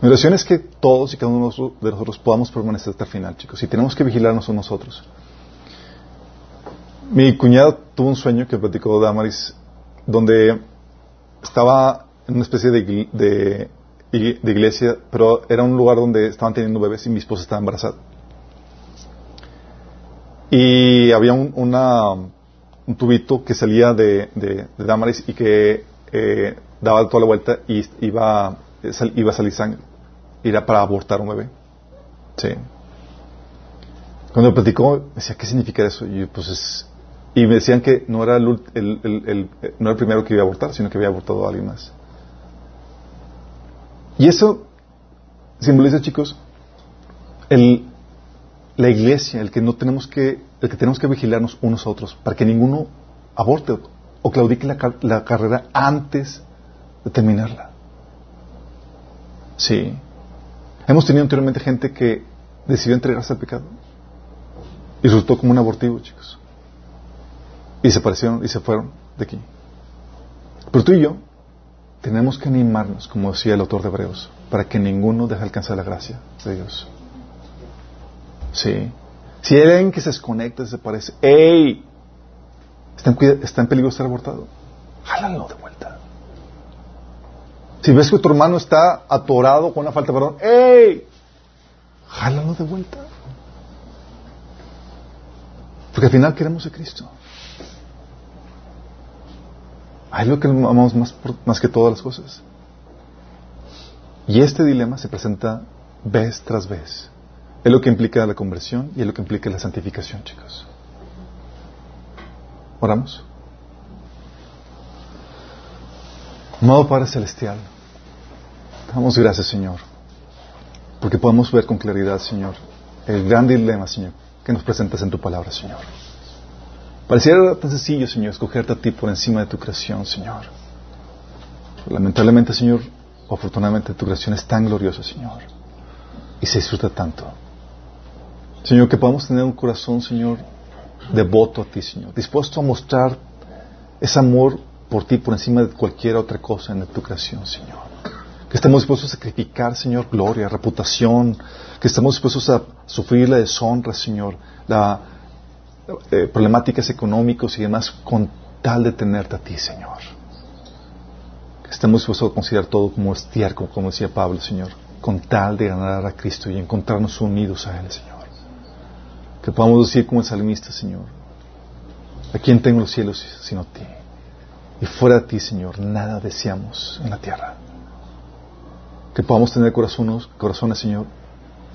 Mi oración es que todos y cada uno de nosotros podamos permanecer hasta el final, chicos. Y tenemos que vigilarnos a nosotros. Mi cuñada tuvo un sueño que platicó Damaris, donde estaba en una especie de, de, iglesia, pero era un lugar donde estaban teniendo bebés y mi esposa estaba embarazada. Y había un, una, un tubito que salía de, de, Damaris y que eh, daba toda la vuelta y iba iba a salir sangre. Era para abortar un bebé. Sí. Cuando platicó, me decía, ¿qué significa eso? Y pues y me decían que no era el, el, no era el primero que iba a abortar, sino que había abortado a alguien más. Y eso simboliza, chicos, el, la iglesia, el que no tenemos que, el que tenemos que vigilarnos unos a otros, para que ninguno aborte o claudique la, la carrera antes de terminarla. Sí. Hemos tenido anteriormente gente que decidió entregarse al pecado. Y resultó como un abortivo, chicos. Y se aparecieron y se fueron de aquí. Pero tú y yo tenemos que animarnos, como decía el autor de Hebreos, para que ninguno deje alcanzar la gracia de Dios. Sí. Si hay alguien que se desconecta, desaparece, ¡ey! Está en, está en peligro de ser abortado. Jálalo de vuelta. Si ves que tu hermano está atorado con una falta de perdón, ¡ey! Jálalo de vuelta. Porque al final queremos a Cristo. Hay lo que amamos más, más que todas las cosas. Y este dilema se presenta vez tras vez. Es lo que implica la conversión y es lo que implica la santificación, chicos. Oramos. Amado Padre Celestial, damos gracias, Señor, porque podemos ver con claridad, Señor, el gran dilema, Señor, que nos presentas en tu palabra, Señor. Pareciera tan sencillo, Señor, escogerte a ti por encima de tu creación, Señor. Lamentablemente, Señor, afortunadamente, tu creación es tan gloriosa, Señor, y se disfruta tanto. Señor, que podamos tener un corazón, Señor, devoto a ti, Señor, dispuesto a mostrar ese amor por ti por encima de cualquier otra cosa en tu creación, Señor. Que estemos dispuestos a sacrificar, Señor, gloria, reputación, que estemos dispuestos a sufrir la deshonra, Señor, las eh, problemáticas económicas y demás con tal de tenerte a ti, Señor. Que estemos dispuestos a considerar todo como estiércol, como decía Pablo, Señor, con tal de ganar a Cristo y encontrarnos unidos a Él, Señor. Que podamos decir como el salmista, Señor, ¿a quién tengo los cielos sino a ti? Y fuera de ti, Señor, nada deseamos en la tierra. Que podamos tener corazones, corazones, Señor,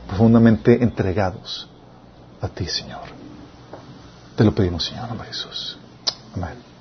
profundamente entregados a ti, Señor. Te lo pedimos, Señor, en nombre de Jesús. Amén.